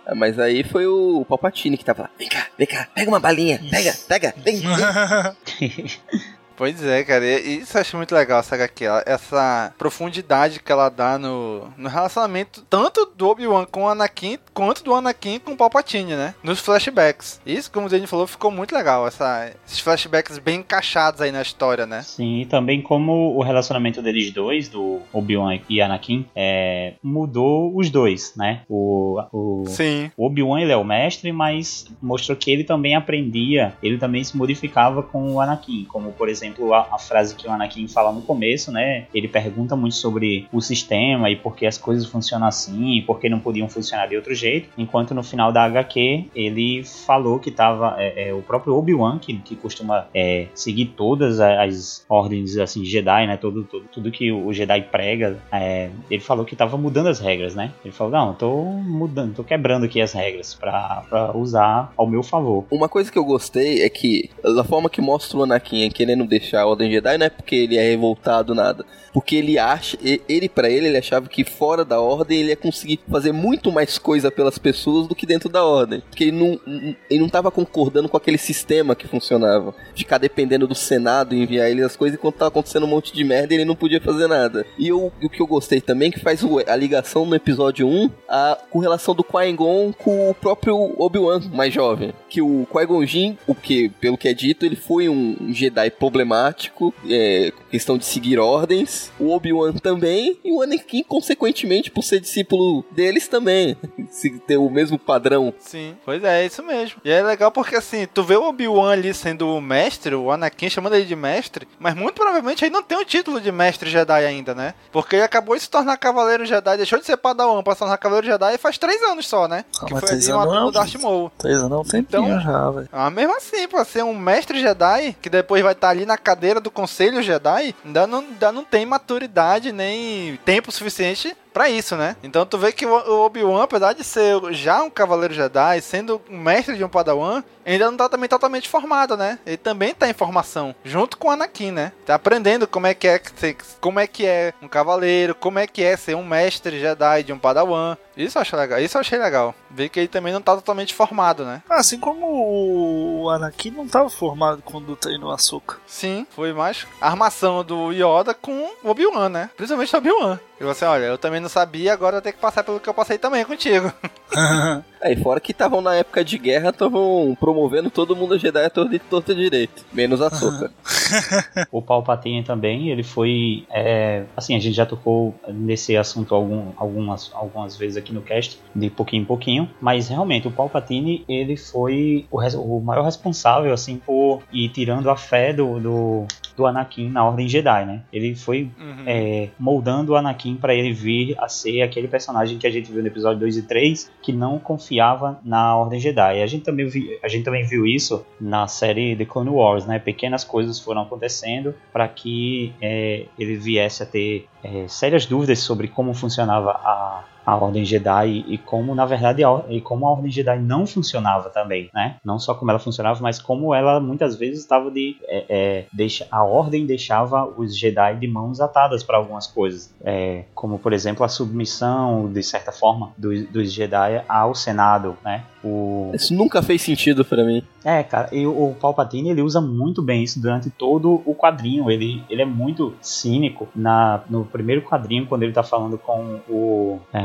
Ah, Mas aí foi o Palpatine que tava lá. Vem cá, vem cá, pega uma balinha, pega, pega, vem, vem. Pois é, cara, e isso eu acho muito legal essa HQ, essa profundidade que ela dá no, no relacionamento tanto do Obi-Wan com o Anakin, quanto do Anakin com o Palpatine, né? Nos flashbacks. Isso, como o Dani falou, ficou muito legal, essa, esses flashbacks bem encaixados aí na história, né? Sim, e também como o relacionamento deles dois, do Obi-Wan e Anakin, é, mudou os dois, né? O, o, Sim. o Obi-Wan ele é o mestre, mas mostrou que ele também aprendia, ele também se modificava com o Anakin, como por exemplo exemplo, a, a, frase que o Anakin fala no começo, né? Ele pergunta muito sobre o sistema e por que as coisas funcionam assim, e por que não podiam funcionar de outro jeito. Enquanto no final da HQ ele falou que tava é, é, o próprio Obi-Wan, que, que costuma é, seguir todas as ordens assim Jedi, né? Tudo, tudo, que o Jedi prega, é, ele falou que tava mudando as regras, né? Ele falou, não, tô mudando, tô quebrando aqui as regras para usar ao meu favor. Uma coisa que eu gostei é que da forma que mostra o Anakin querendo deixar a Ordem Jedi não é porque ele é revoltado nada, porque ele acha, ele para ele ele achava que fora da Ordem ele ia conseguir fazer muito mais coisa pelas pessoas do que dentro da Ordem, porque ele não ele não tava concordando com aquele sistema que funcionava, ficar dependendo do Senado e enviar ele as coisas enquanto tava acontecendo um monte de merda ele não podia fazer nada. E eu, o que eu gostei também que faz a ligação no episódio 1 a, com relação do Qui-Gon com o próprio Obi-Wan mais jovem, que o Qui-Gon Jinn, o que pelo que é dito, ele foi um Jedi problemático, é, questão de seguir ordens. O Obi-Wan também, e o Anakin, consequentemente, por ser discípulo deles também. Se ter o mesmo padrão. Sim, pois é, é isso mesmo. E é legal porque assim, tu vê o Obi-Wan ali sendo o mestre, o Anakin chamando ele de mestre, mas muito provavelmente ele não tem o título de mestre Jedi ainda, né? Porque ele acabou de se tornar Cavaleiro Jedi, deixou de ser Padawan pra se tornar Cavaleiro Jedi faz três anos só, né? Ah, que foi ali uma não, do Darth Maul. Três anos é um tempinho então, já, velho. Ah, mesmo assim, pra ser um mestre Jedi, que depois vai estar tá ali na cadeira do Conselho Jedi, ainda não, ainda não tem maturidade nem tempo suficiente para isso, né? Então tu vê que o Obi-Wan, apesar de ser já um cavaleiro Jedi, sendo um mestre de um Padawan, ainda não tá também totalmente formado, né? Ele também tá em formação, junto com o Anakin, né? Tá aprendendo como é que é como é que é um cavaleiro, como é que é ser um mestre Jedi de um Padawan. Isso eu achei legal. Isso eu achei legal. Ver que ele também não tá totalmente formado, né? Assim como o Anakin não tava formado quando treinou Açúcar. Sim, foi mais a armação do Yoda com o Obi-Wan, né? Principalmente o Obi-Wan. E você, olha, eu também não sabia, agora eu tenho que passar pelo que eu passei também contigo. Aí, fora que estavam na época de guerra, estavam promovendo todo mundo Jedi a torta torta direito, menos a Soca. o Palpatine também, ele foi. É, assim, a gente já tocou nesse assunto algum, algumas, algumas vezes aqui no cast, de pouquinho em pouquinho, mas realmente o Palpatine, ele foi o, o maior responsável, assim, por ir tirando a fé do, do, do Anakin na Ordem Jedi, né? Ele foi uhum. é, moldando o Anakin para ele vir a ser aquele personagem que a gente viu no episódio 2 e 3, que não confiava na Ordem Jedi. A gente também, vi, a gente também viu isso na série The Clone Wars, né? Pequenas coisas foram acontecendo para que é, ele viesse a ter é, sérias dúvidas sobre como funcionava a, a Ordem Jedi e como, na verdade, a, e como a Ordem Jedi não funcionava também, né? Não só como ela funcionava, mas como ela muitas vezes estava de. É, é, deixa, a Ordem deixava os Jedi de mãos atadas para algumas coisas, é, como, por exemplo, a submissão, de certa forma, dos, dos Jedi ao Senado, né? O... Isso nunca fez sentido para mim. É, cara, e o Palpatine ele usa muito bem isso durante todo o quadrinho. Ele, ele é muito cínico na, no primeiro quadrinho, quando ele tá falando com o. É...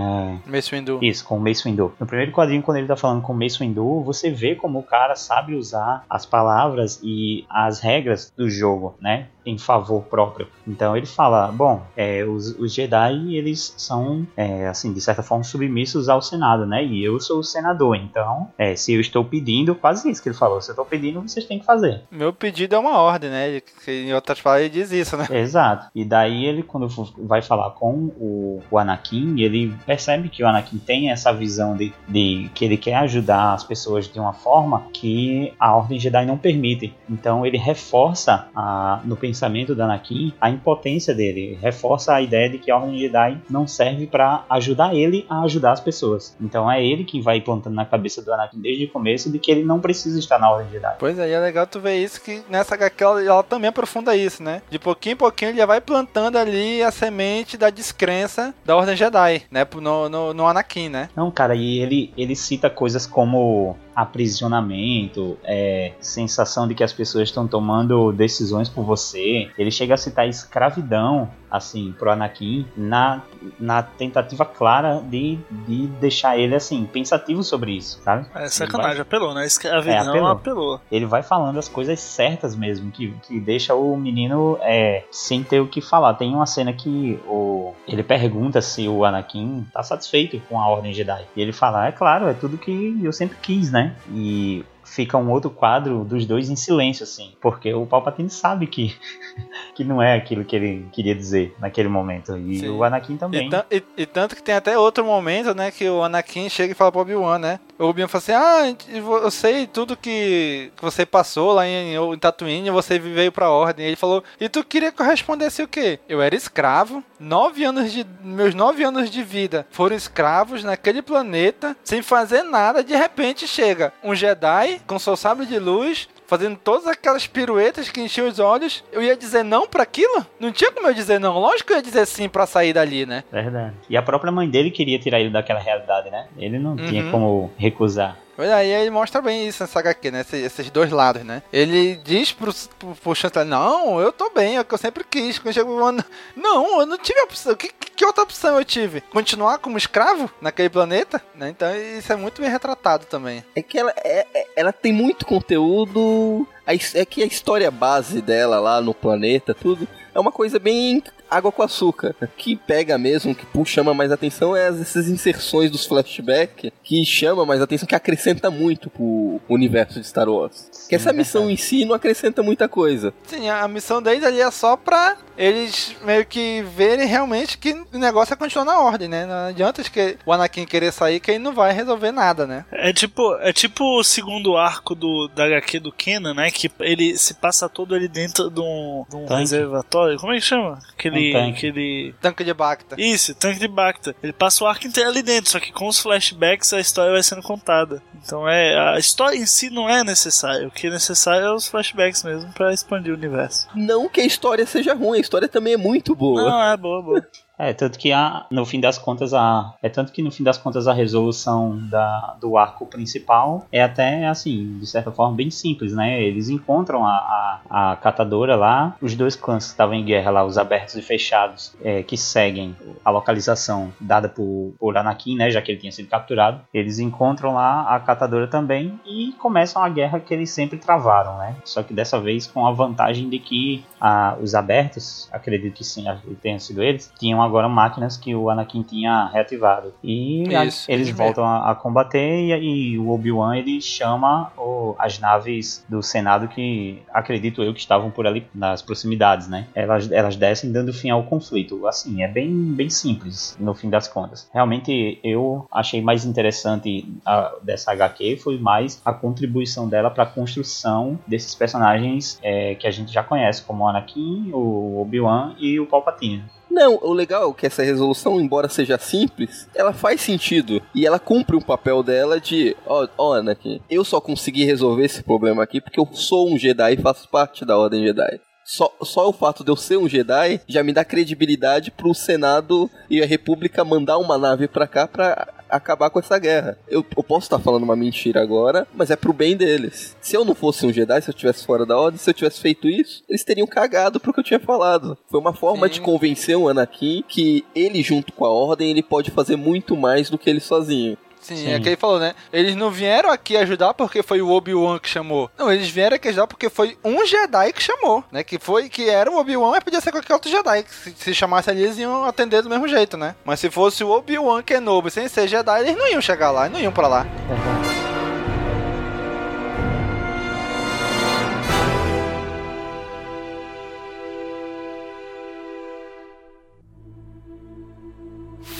Mace Windu. Isso, com o Mace Windu. No primeiro quadrinho, quando ele tá falando com o Mace Windu, você vê como o cara sabe usar as palavras e as regras do jogo, né? Em favor próprio. Então ele fala: bom, é, os, os Jedi, eles são, é, assim, de certa forma, submissos ao Senado, né? E eu sou o senador, então é, se eu estou pedindo, quase isso que ele falou. Se eu estou pedindo, vocês têm que fazer. Meu pedido é uma ordem, né? Em outras palavras, ele diz isso, né? Exato. E daí ele, quando vai falar com o, o Anakin, ele percebe que o Anakin tem essa visão de, de que ele quer ajudar as pessoas de uma forma que a Ordem Jedi não permite. Então ele reforça a, no pensamento do Anakin a impotência dele, reforça a ideia de que a Ordem Jedi não serve para ajudar ele a ajudar as pessoas. Então é ele que vai plantando na cabeça cabeça do Anakin desde o começo de que ele não precisa estar na Ordem Jedi. Pois é, e é legal tu ver isso, que nessa HQ ela, ela, também aprofunda isso, né? De pouquinho em pouquinho ele já vai plantando ali a semente da descrença da Ordem Jedi, né? No, no, no Anakin, né? Não, cara, e ele, ele cita coisas como aprisionamento, é, sensação de que as pessoas estão tomando decisões por você. Ele chega a citar escravidão, assim, pro Anakin, na, na tentativa clara de, de deixar ele, assim, pensativo sobre isso, sabe? É sacanagem, vai... apelou, né? Escravidão é, apelou. apelou. Ele vai falando as coisas certas mesmo, que, que deixa o menino é, sem ter o que falar. Tem uma cena que o, ele pergunta se o Anakin tá satisfeito com a Ordem Jedi. E ele fala, é claro, é tudo que eu sempre quis, né? E fica um outro quadro dos dois em silêncio, assim, porque o Palpatine sabe que, que não é aquilo que ele queria dizer naquele momento, e Sim. o Anakin também. E, e, e, tanto que tem até outro momento, né, que o Anakin chega e fala pro Obi-Wan, né, o Obi-Wan fala assim, ah, eu sei tudo que, você passou lá em, em Tatooine, você veio pra Ordem, ele falou, e tu queria que eu respondesse o quê? Eu era escravo, nove anos de, meus nove anos de vida foram escravos naquele planeta, sem fazer nada, de repente chega um Jedi com seu sabre de luz, fazendo todas aquelas piruetas que enchiam os olhos, eu ia dizer não para aquilo? Não tinha como eu dizer não. Lógico que eu ia dizer sim para sair dali, né? Verdade. E a própria mãe dele queria tirar ele daquela realidade, né? Ele não uhum. tinha como recusar. Olha aí, ele mostra bem isso nessa HQ, né? Esses, dois lados, né? Ele diz pro, pro, pro chanceler, não, eu tô bem, é o que eu sempre quis. Quando chega o não, eu não tive opção. Que, que outra opção eu tive? Continuar como escravo naquele planeta? Né? Então isso é muito bem retratado também. É que ela, é, é ela tem muito conteúdo. É que a história base dela lá no planeta, tudo, é uma coisa bem água com açúcar. Que pega mesmo, que puxa, chama mais atenção é essas inserções dos flashbacks que chama mais atenção, que acrescenta muito pro universo de Star Wars. Sim, que essa missão em si não acrescenta muita coisa. Sim, a missão deles ali é só pra eles meio que verem realmente que o negócio é continuar na ordem, né? Não adianta que o Anakin querer sair que ele não vai resolver nada, né? É tipo, é tipo o segundo arco do, da HQ do Kenan, né? Que ele se passa todo ali dentro de um, de um reservatório. Como é que chama? Aquele, um tanque. aquele. Tanque de Bacta. Isso, tanque de Bacta. Ele passa o arco inteiro ali dentro, só que com os flashbacks a história vai sendo contada. Então é. A história em si não é necessária. O que é necessário é os flashbacks mesmo para expandir o universo. Não que a história seja ruim, a história também é muito boa. Não, é boa, boa. É, tanto que a, no fim das contas a é tanto que no fim das contas a resolução da, do arco principal é até assim, de certa forma bem simples, né? Eles encontram a, a, a catadora lá, os dois clãs que estavam em guerra lá, os abertos e fechados, é, que seguem a localização dada por, por Anakin, né? Já que ele tinha sido capturado, eles encontram lá a catadora também e começam a guerra que eles sempre travaram, né? Só que dessa vez com a vantagem de que a, os abertos, acredito que sim, tenham sido eles, tinham agora máquinas que o Anakin tinha reativado. E Isso, eles voltam a, a, combater e, e o Obi-Wan ele chama o, as naves do Senado que acredito eu que estavam por ali nas proximidades, né? Elas, elas descem dando fim ao conflito. Assim, é bem, bem simples no fim das contas. Realmente eu achei mais interessante a, dessa HQ foi mais a contribuição dela para a construção desses personagens é, que a gente já conhece, como o Anakin, o Obi-Wan e o Palpatine. Não, o legal é que essa resolução, embora seja simples, ela faz sentido. E ela cumpre o papel dela de, ó, oh, Anakin, eu só consegui resolver esse problema aqui porque eu sou um Jedi e faço parte da Ordem Jedi. Só, só o fato de eu ser um Jedi já me dá credibilidade pro Senado e a República mandar uma nave pra cá pra acabar com essa guerra. Eu, eu posso estar falando uma mentira agora, mas é pro bem deles. Se eu não fosse um Jedi, se eu estivesse fora da ordem, se eu tivesse feito isso, eles teriam cagado pro que eu tinha falado. Foi uma forma Sim. de convencer o Anakin que ele, junto com a ordem, ele pode fazer muito mais do que ele sozinho. Sim, Sim, é que ele falou, né? Eles não vieram aqui ajudar porque foi o Obi-Wan que chamou. Não, eles vieram aqui ajudar porque foi um Jedi que chamou, né? Que foi que era o Obi-Wan, mas podia ser qualquer outro Jedi. Que se, se chamasse ali, eles iam atender do mesmo jeito, né? Mas se fosse o Obi-Wan Kenobi sem ser Jedi, eles não iam chegar lá, não iam para lá. Uhum.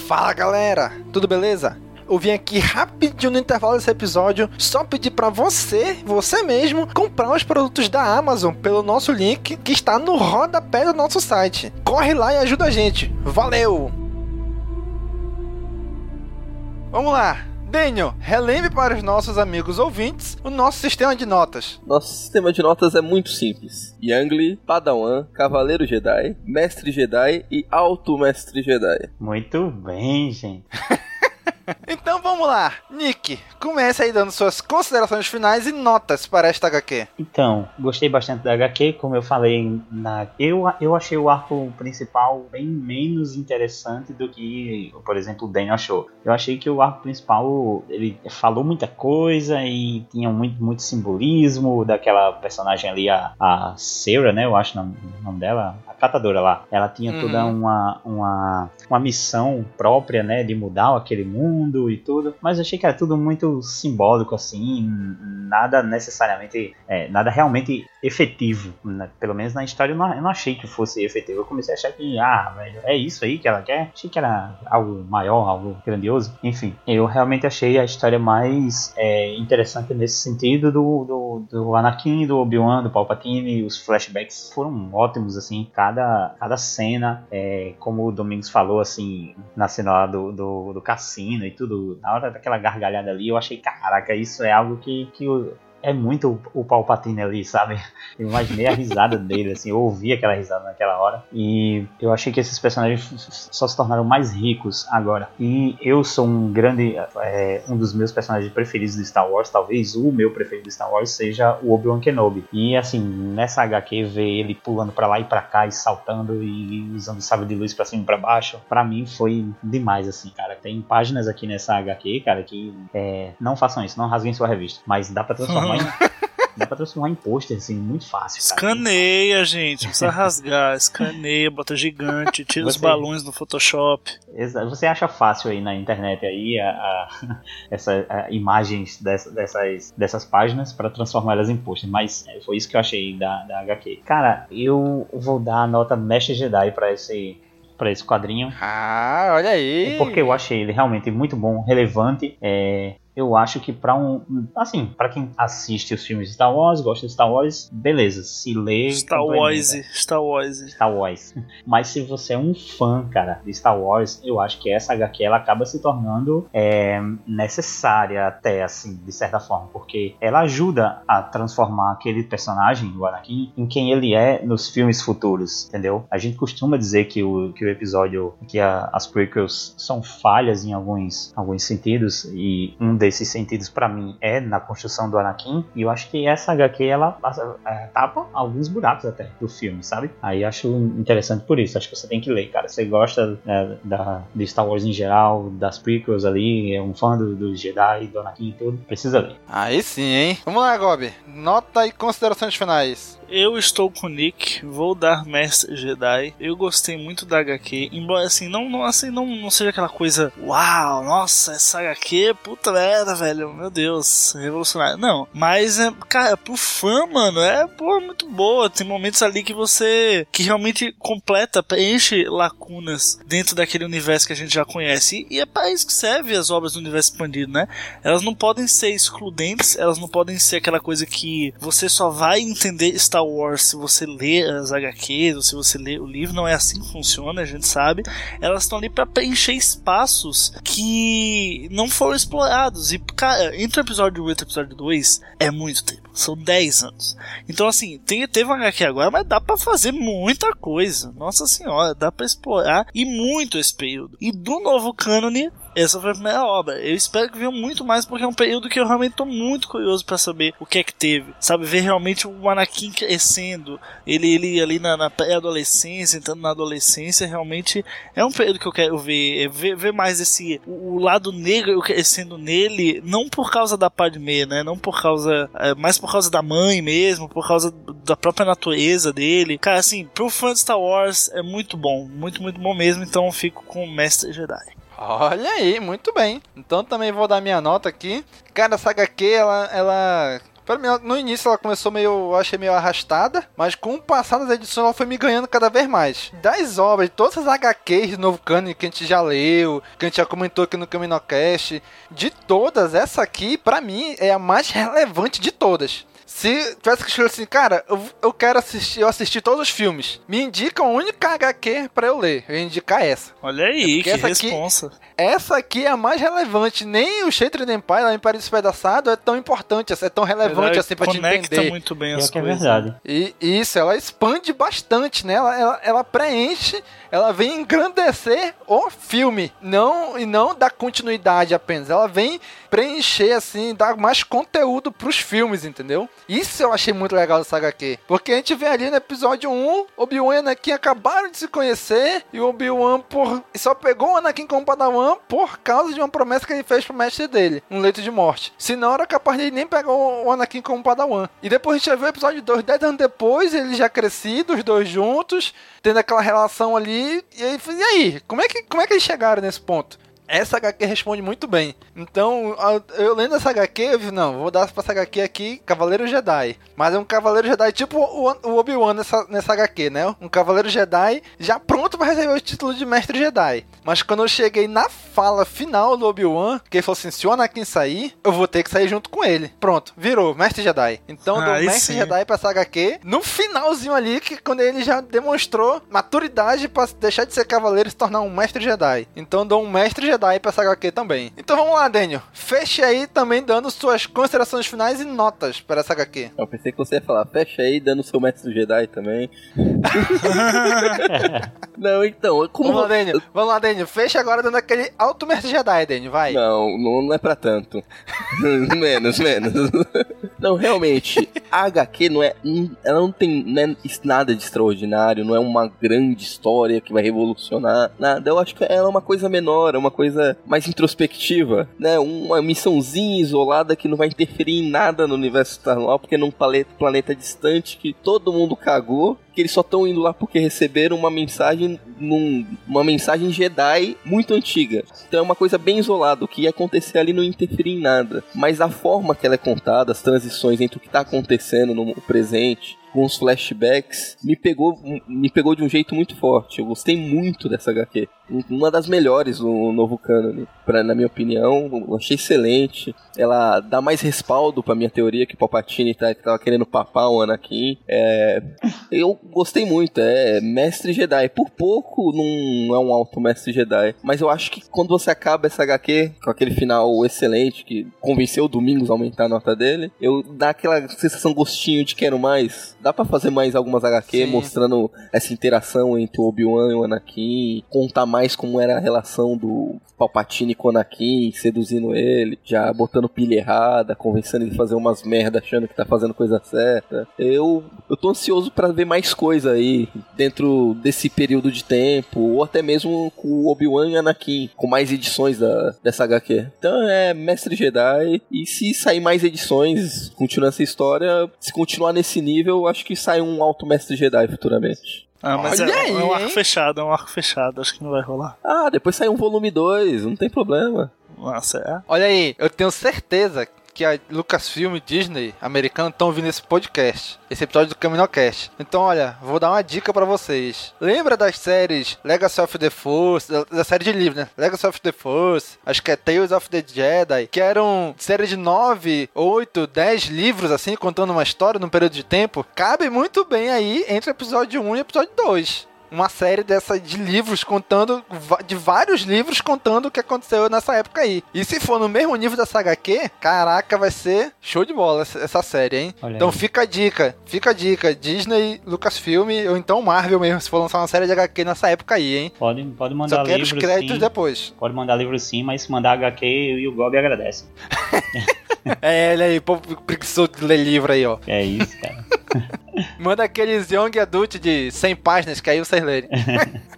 Fala galera, tudo beleza? Eu vim aqui rapidinho no intervalo desse episódio só pedir para você, você mesmo, comprar os produtos da Amazon pelo nosso link que está no rodapé do nosso site. Corre lá e ajuda a gente. Valeu! Vamos lá! Daniel, relembre para os nossos amigos ouvintes o nosso sistema de notas. Nosso sistema de notas é muito simples. Yangli, Padawan, Cavaleiro Jedi, Mestre Jedi e Alto Mestre Jedi. Muito bem, gente. então vamos lá. Nick, comece aí dando suas considerações finais e notas para esta HQ. Então, gostei bastante da HQ, como eu falei na. Eu, eu achei o arco principal bem menos interessante do que, por exemplo, o Daniel achou. Eu achei que o arco principal ele falou muita coisa e tinha muito, muito simbolismo daquela personagem ali, a, a Sarah, né? Eu acho o nome dela, catadora lá. Ela tinha uhum. toda uma, uma, uma missão própria, né? De mudar aquele mundo e tudo. Mas eu achei que era tudo muito simbólico, assim, nada necessariamente, é, nada realmente efetivo. Né? Pelo menos na história eu não, eu não, achei que fosse efetivo. Eu comecei a achar que, ah, velho, é isso aí que ela quer. Achei que era algo maior, algo grandioso. Enfim, eu realmente achei a história mais é, interessante nesse sentido do, do, do Anakin, do Obi-Wan, do Palpatine. Os flashbacks foram ótimos, assim, cada, cada cena, é, como o Domingos falou, assim, na cena lá do, do, do cassino e tudo, na hora daquela gargalhada ali, eu achei, caraca, isso é algo que, que é muito o Palpatine ali, sabe? Eu imaginei a risada dele, assim, eu ouvi aquela risada naquela hora. E eu achei que esses personagens só se tornaram mais ricos agora. E eu sou um grande. É, um dos meus personagens preferidos de Star Wars, talvez o meu preferido de Star Wars seja o Obi-Wan Kenobi. E assim, nessa HQ, ver ele pulando para lá e para cá e saltando e usando sabre de luz para cima e pra baixo, para mim foi demais, assim, cara. Tem páginas aqui nessa HQ, cara, que é, não façam isso, não rasguem sua revista, mas dá para transformar Dá pra transformar em pôster, assim, muito fácil. Cara. Escaneia, gente. Não precisa rasgar. Escaneia, bota gigante, tira Você... os balões no Photoshop. Você acha fácil aí na internet aí a, a essa, a, imagens dessa, dessas, dessas páginas para transformá-las em pôster. Mas é, foi isso que eu achei da, da HQ. Cara, eu vou dar a nota Mestre Jedi para esse para esse quadrinho. Ah, olha aí! Porque eu achei ele realmente muito bom, relevante. É, eu acho que para um, assim, para quem assiste os filmes de Star Wars, gosta de Star Wars, beleza, se lê Star Wars, Star Wars. Star Wars. Mas se você é um fã, cara, de Star Wars, eu acho que essa HQ ela acaba se tornando é, necessária até assim, de certa forma, porque ela ajuda a transformar aquele personagem, o Anakin, em quem ele é nos filmes futuros, entendeu? A gente costuma dizer que o, que o episódio, que a, as prequels são falhas em alguns, alguns sentidos e um desses sentidos para mim é na construção do Anakin e eu acho que essa HQ ela é, tapa alguns buracos até do filme, sabe? Aí acho interessante por isso, acho que você tem que ler, cara. Você gosta é, da, de Star Wars em geral, das prequels ali, é um fã do, do Jedi, do Anakin e tudo, precisa ler. Aí sim, hein? Vamos lá, Gob. Nota e considerações finais. Eu estou com o Nick, vou dar Mestre Jedi. Eu gostei muito da HQ, embora assim, não, não, assim, não, não seja aquela coisa, uau, nossa, essa HQ, puta merda, velho, meu Deus, revolucionário. Não, mas, é, cara, pro fã, mano, é pô, muito boa. Tem momentos ali que você, que realmente completa, preenche lacunas dentro daquele universo que a gente já conhece. E, e é para isso que serve as obras do universo expandido, né? Elas não podem ser excludentes, elas não podem ser aquela coisa que você só vai entender Star Wars, se você lê as HQs ou se você lê o livro, não é assim que funciona, a gente sabe. Elas estão ali para preencher espaços que não foram explorados. E, cara, entre o episódio 1 e o episódio 2 é muito tempo. São 10 anos. Então, assim, tem, teve um HQ agora, mas dá para fazer muita coisa. Nossa senhora, dá para explorar e muito esse período. E do novo cânone, essa foi a primeira obra. Eu espero que venham muito mais, porque é um período que eu realmente tô muito curioso para saber o que é que teve. Sabe, ver realmente o Anakin crescendo, ele, ele ali na, na pré-adolescência, entrando na adolescência, realmente é um período que eu quero ver. É ver, ver mais esse. O, o, lado negro crescendo nele, não por causa da Padmé, né? Não por causa. É, mais por causa da mãe mesmo, por causa da própria natureza dele. Cara, assim, pro fã de Star Wars é muito bom. Muito, muito bom mesmo. Então eu fico com o Mestre Jedi. Olha aí, muito bem. Então também vou dar minha nota aqui. Cara, essa HQ, ela, ela Pra mim, no início ela começou meio, eu achei meio arrastada, mas com o passar das edições ela foi me ganhando cada vez mais. Das obras, todas as HQs de novo canon que a gente já leu, que a gente já comentou aqui no Caminocast, de todas, essa aqui, para mim, é a mais relevante de todas. Se tivesse que escolher assim, cara, eu, eu quero assistir, eu assisti todos os filmes. Me indica a única HQ pra eu ler. Eu ia indicar essa. Olha aí, é que essa responsa. Aqui, essa aqui é a mais relevante. Nem o Shattered Empire, lá em Império Despedaçado, é tão importante, é tão relevante Ela assim pra te entender. muito bem as é, é coisas. É verdade. E isso, ela expande bastante, né? Ela, ela, ela preenche ela vem engrandecer o filme, não e não dar continuidade apenas. Ela vem preencher assim, dar mais conteúdo pros filmes, entendeu? Isso eu achei muito legal dessa HQ, porque a gente vê ali no episódio 1, Obi-Wan e Anakin acabaram de se conhecer e o Obi-Wan por só pegou o Anakin como Padawan por causa de uma promessa que ele fez pro mestre dele, um leito de morte. Senão era capaz de ele nem pegar o Anakin como Padawan. E depois a gente já vê o episódio 2, 10 anos depois, eles já crescidos, os dois juntos, tendo aquela relação ali. E aí, e aí como, é que, como é que eles chegaram nesse ponto? Essa HQ responde muito bem. Então, eu lendo essa HQ, eu vi, não, vou dar pra essa HQ aqui Cavaleiro Jedi. Mas é um Cavaleiro Jedi tipo o, Obi-Wan nessa, nessa HQ, né? Um Cavaleiro Jedi já pronto para receber o título de Mestre Jedi. Mas quando eu cheguei na fala final do Obi-Wan, que ele falou assim: se o Anakin sair, eu vou ter que sair junto com ele. Pronto, virou Mestre Jedi. Então, ah, do Mestre sim. Jedi pra essa HQ, no finalzinho ali, que quando ele já demonstrou maturidade para deixar de ser Cavaleiro e se tornar um Mestre Jedi. Então, dou um Mestre Jedi pra essa HQ também. Então vamos lá, Daniel. Feche aí também dando suas considerações finais e notas para essa HQ. Eu pensei que você ia falar, fecha aí dando seu Mestre Jedi também. não, então, como. Vamos lá, Daniel. Vamos lá, Daniel. Fecha agora dando aquele alto Mestre Jedi, Daniel. Vai. Não, não, não é pra tanto. menos, menos. não, realmente, a HQ não é. Ela não tem não é nada de extraordinário, não é uma grande história que vai revolucionar nada. Eu acho que ela é uma coisa menor, é uma coisa mais introspectiva, né? Uma missãozinha isolada que não vai interferir em nada no universo Star Wars, porque num planeta distante que todo mundo cagou que eles só estão indo lá porque receberam uma mensagem num, uma mensagem Jedi muito antiga. Então é uma coisa bem isolada, o que ia acontecer ali não interferir em nada. Mas a forma que ela é contada, as transições entre o que está acontecendo no presente, com os flashbacks, me pegou, me pegou de um jeito muito forte. Eu gostei muito dessa HQ. Uma das melhores do novo canon, na minha opinião. Eu achei excelente. Ela dá mais respaldo pra minha teoria que o Palpatine tá, tava querendo papar o Anakin. É, eu gostei muito. É Mestre Jedi. Por pouco não é um alto Mestre Jedi. Mas eu acho que quando você acaba essa HQ com aquele final excelente que convenceu o Domingos a aumentar a nota dele, eu dá aquela sensação gostinho de quero mais dá para fazer mais algumas HQ Sim. mostrando essa interação entre o Obi-Wan e o Anakin, contar mais como era a relação do Palpatine com o Anakin, seduzindo ele, já botando pilha errada, convencendo ele a fazer umas merda achando que tá fazendo coisa certa. Eu, eu tô ansioso para ver mais coisa aí dentro desse período de tempo, ou até mesmo com o Obi-Wan e Anakin, com mais edições da, dessa HQ. Então é Mestre Jedi, e se sair mais edições, continuar essa história, se continuar nesse nível, acho que sai um Alto Mestre Jedi futuramente. Ah, mas é, aí, é, um arco fechado, é um arco fechado, acho que não vai rolar. Ah, depois sai um volume 2, não tem problema. Nossa, é. Olha aí, eu tenho certeza que a Lucasfilm Disney americana estão ouvindo esse podcast, esse episódio do Caminocast. Então, olha, vou dar uma dica para vocês. Lembra das séries Legacy of the Force, da, série de livros, né? Legacy of the Force, acho que é Tales of the Jedi, que eram série de 9, 8, 10 livros, assim, contando uma história num período de tempo. Cabe muito bem aí entre o episódio 1 e o episódio 2 uma série dessa de livros contando, de vários livros contando o que aconteceu nessa época aí. E se for no mesmo nível da saga Q, caraca, vai ser show de bola essa, essa série, hein? Olha então aí. fica a dica, fica a dica, Disney, Lucasfilm, ou então Marvel mesmo, se for lançar uma série de HQ nessa época aí, hein? Pode, pode mandar Só quero livro, os créditos sim. depois. Pode mandar livro sim, mas se mandar HQ, eu e o Gob agradecem. é, ele aí, povo preguiçoso de ler livro aí, ó. É isso, cara. Manda aqueles Young Adult de 100 páginas que aí vocês lerem.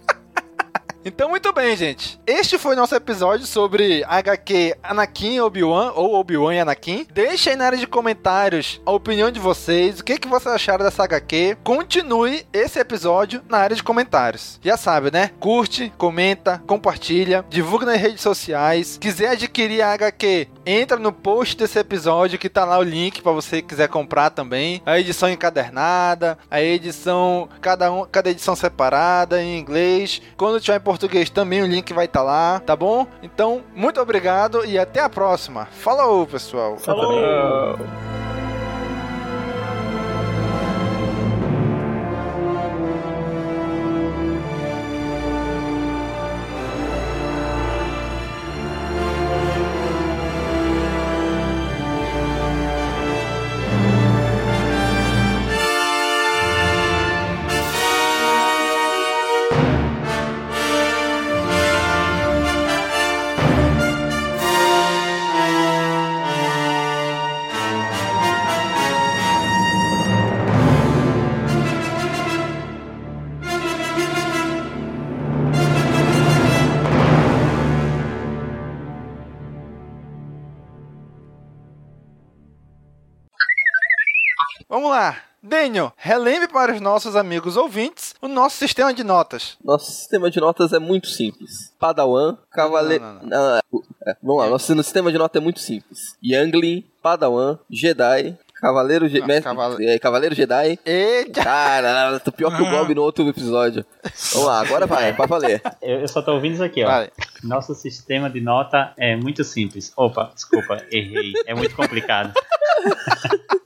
Então, muito bem, gente. Este foi nosso episódio sobre HQ Anakin Obi-Wan, ou Obi-Wan e Anakin. Deixe aí na área de comentários a opinião de vocês, o que, que vocês acharam dessa HQ. Continue esse episódio na área de comentários. Já sabe, né? Curte, comenta, compartilha, divulga nas redes sociais. Quiser adquirir a HQ, entra no post desse episódio que tá lá o link para você quiser comprar também. A edição encadernada, a edição, cada, um, cada edição separada em inglês. Quando tiver em português também o link vai estar tá lá, tá bom? Então, muito obrigado e até a próxima. Falou, pessoal. Falou. Falou. Daniel, relembre para os nossos amigos ouvintes o nosso sistema de notas. Nosso sistema de notas é muito simples. Padawan, Cavaleiro. Não, não, É, vamos lá, nosso sistema de nota é muito simples. Youngling, Padawan, Jedi, Cavaleiro, Je... Mestre- Cavale- é, Cavaleiro Jedi. Eita! Cara, tô pior que o Bob no outro episódio. Vamos lá, agora vai, pra valer. Eu, eu só tô ouvindo isso aqui, ó. Vai. Nosso sistema de nota é muito simples. Opa, desculpa, errei. É muito complicado.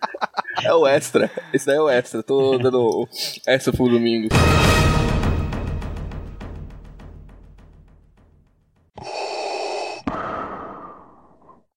É o extra. Esse daí é o extra. Tô dando extra pro domingo.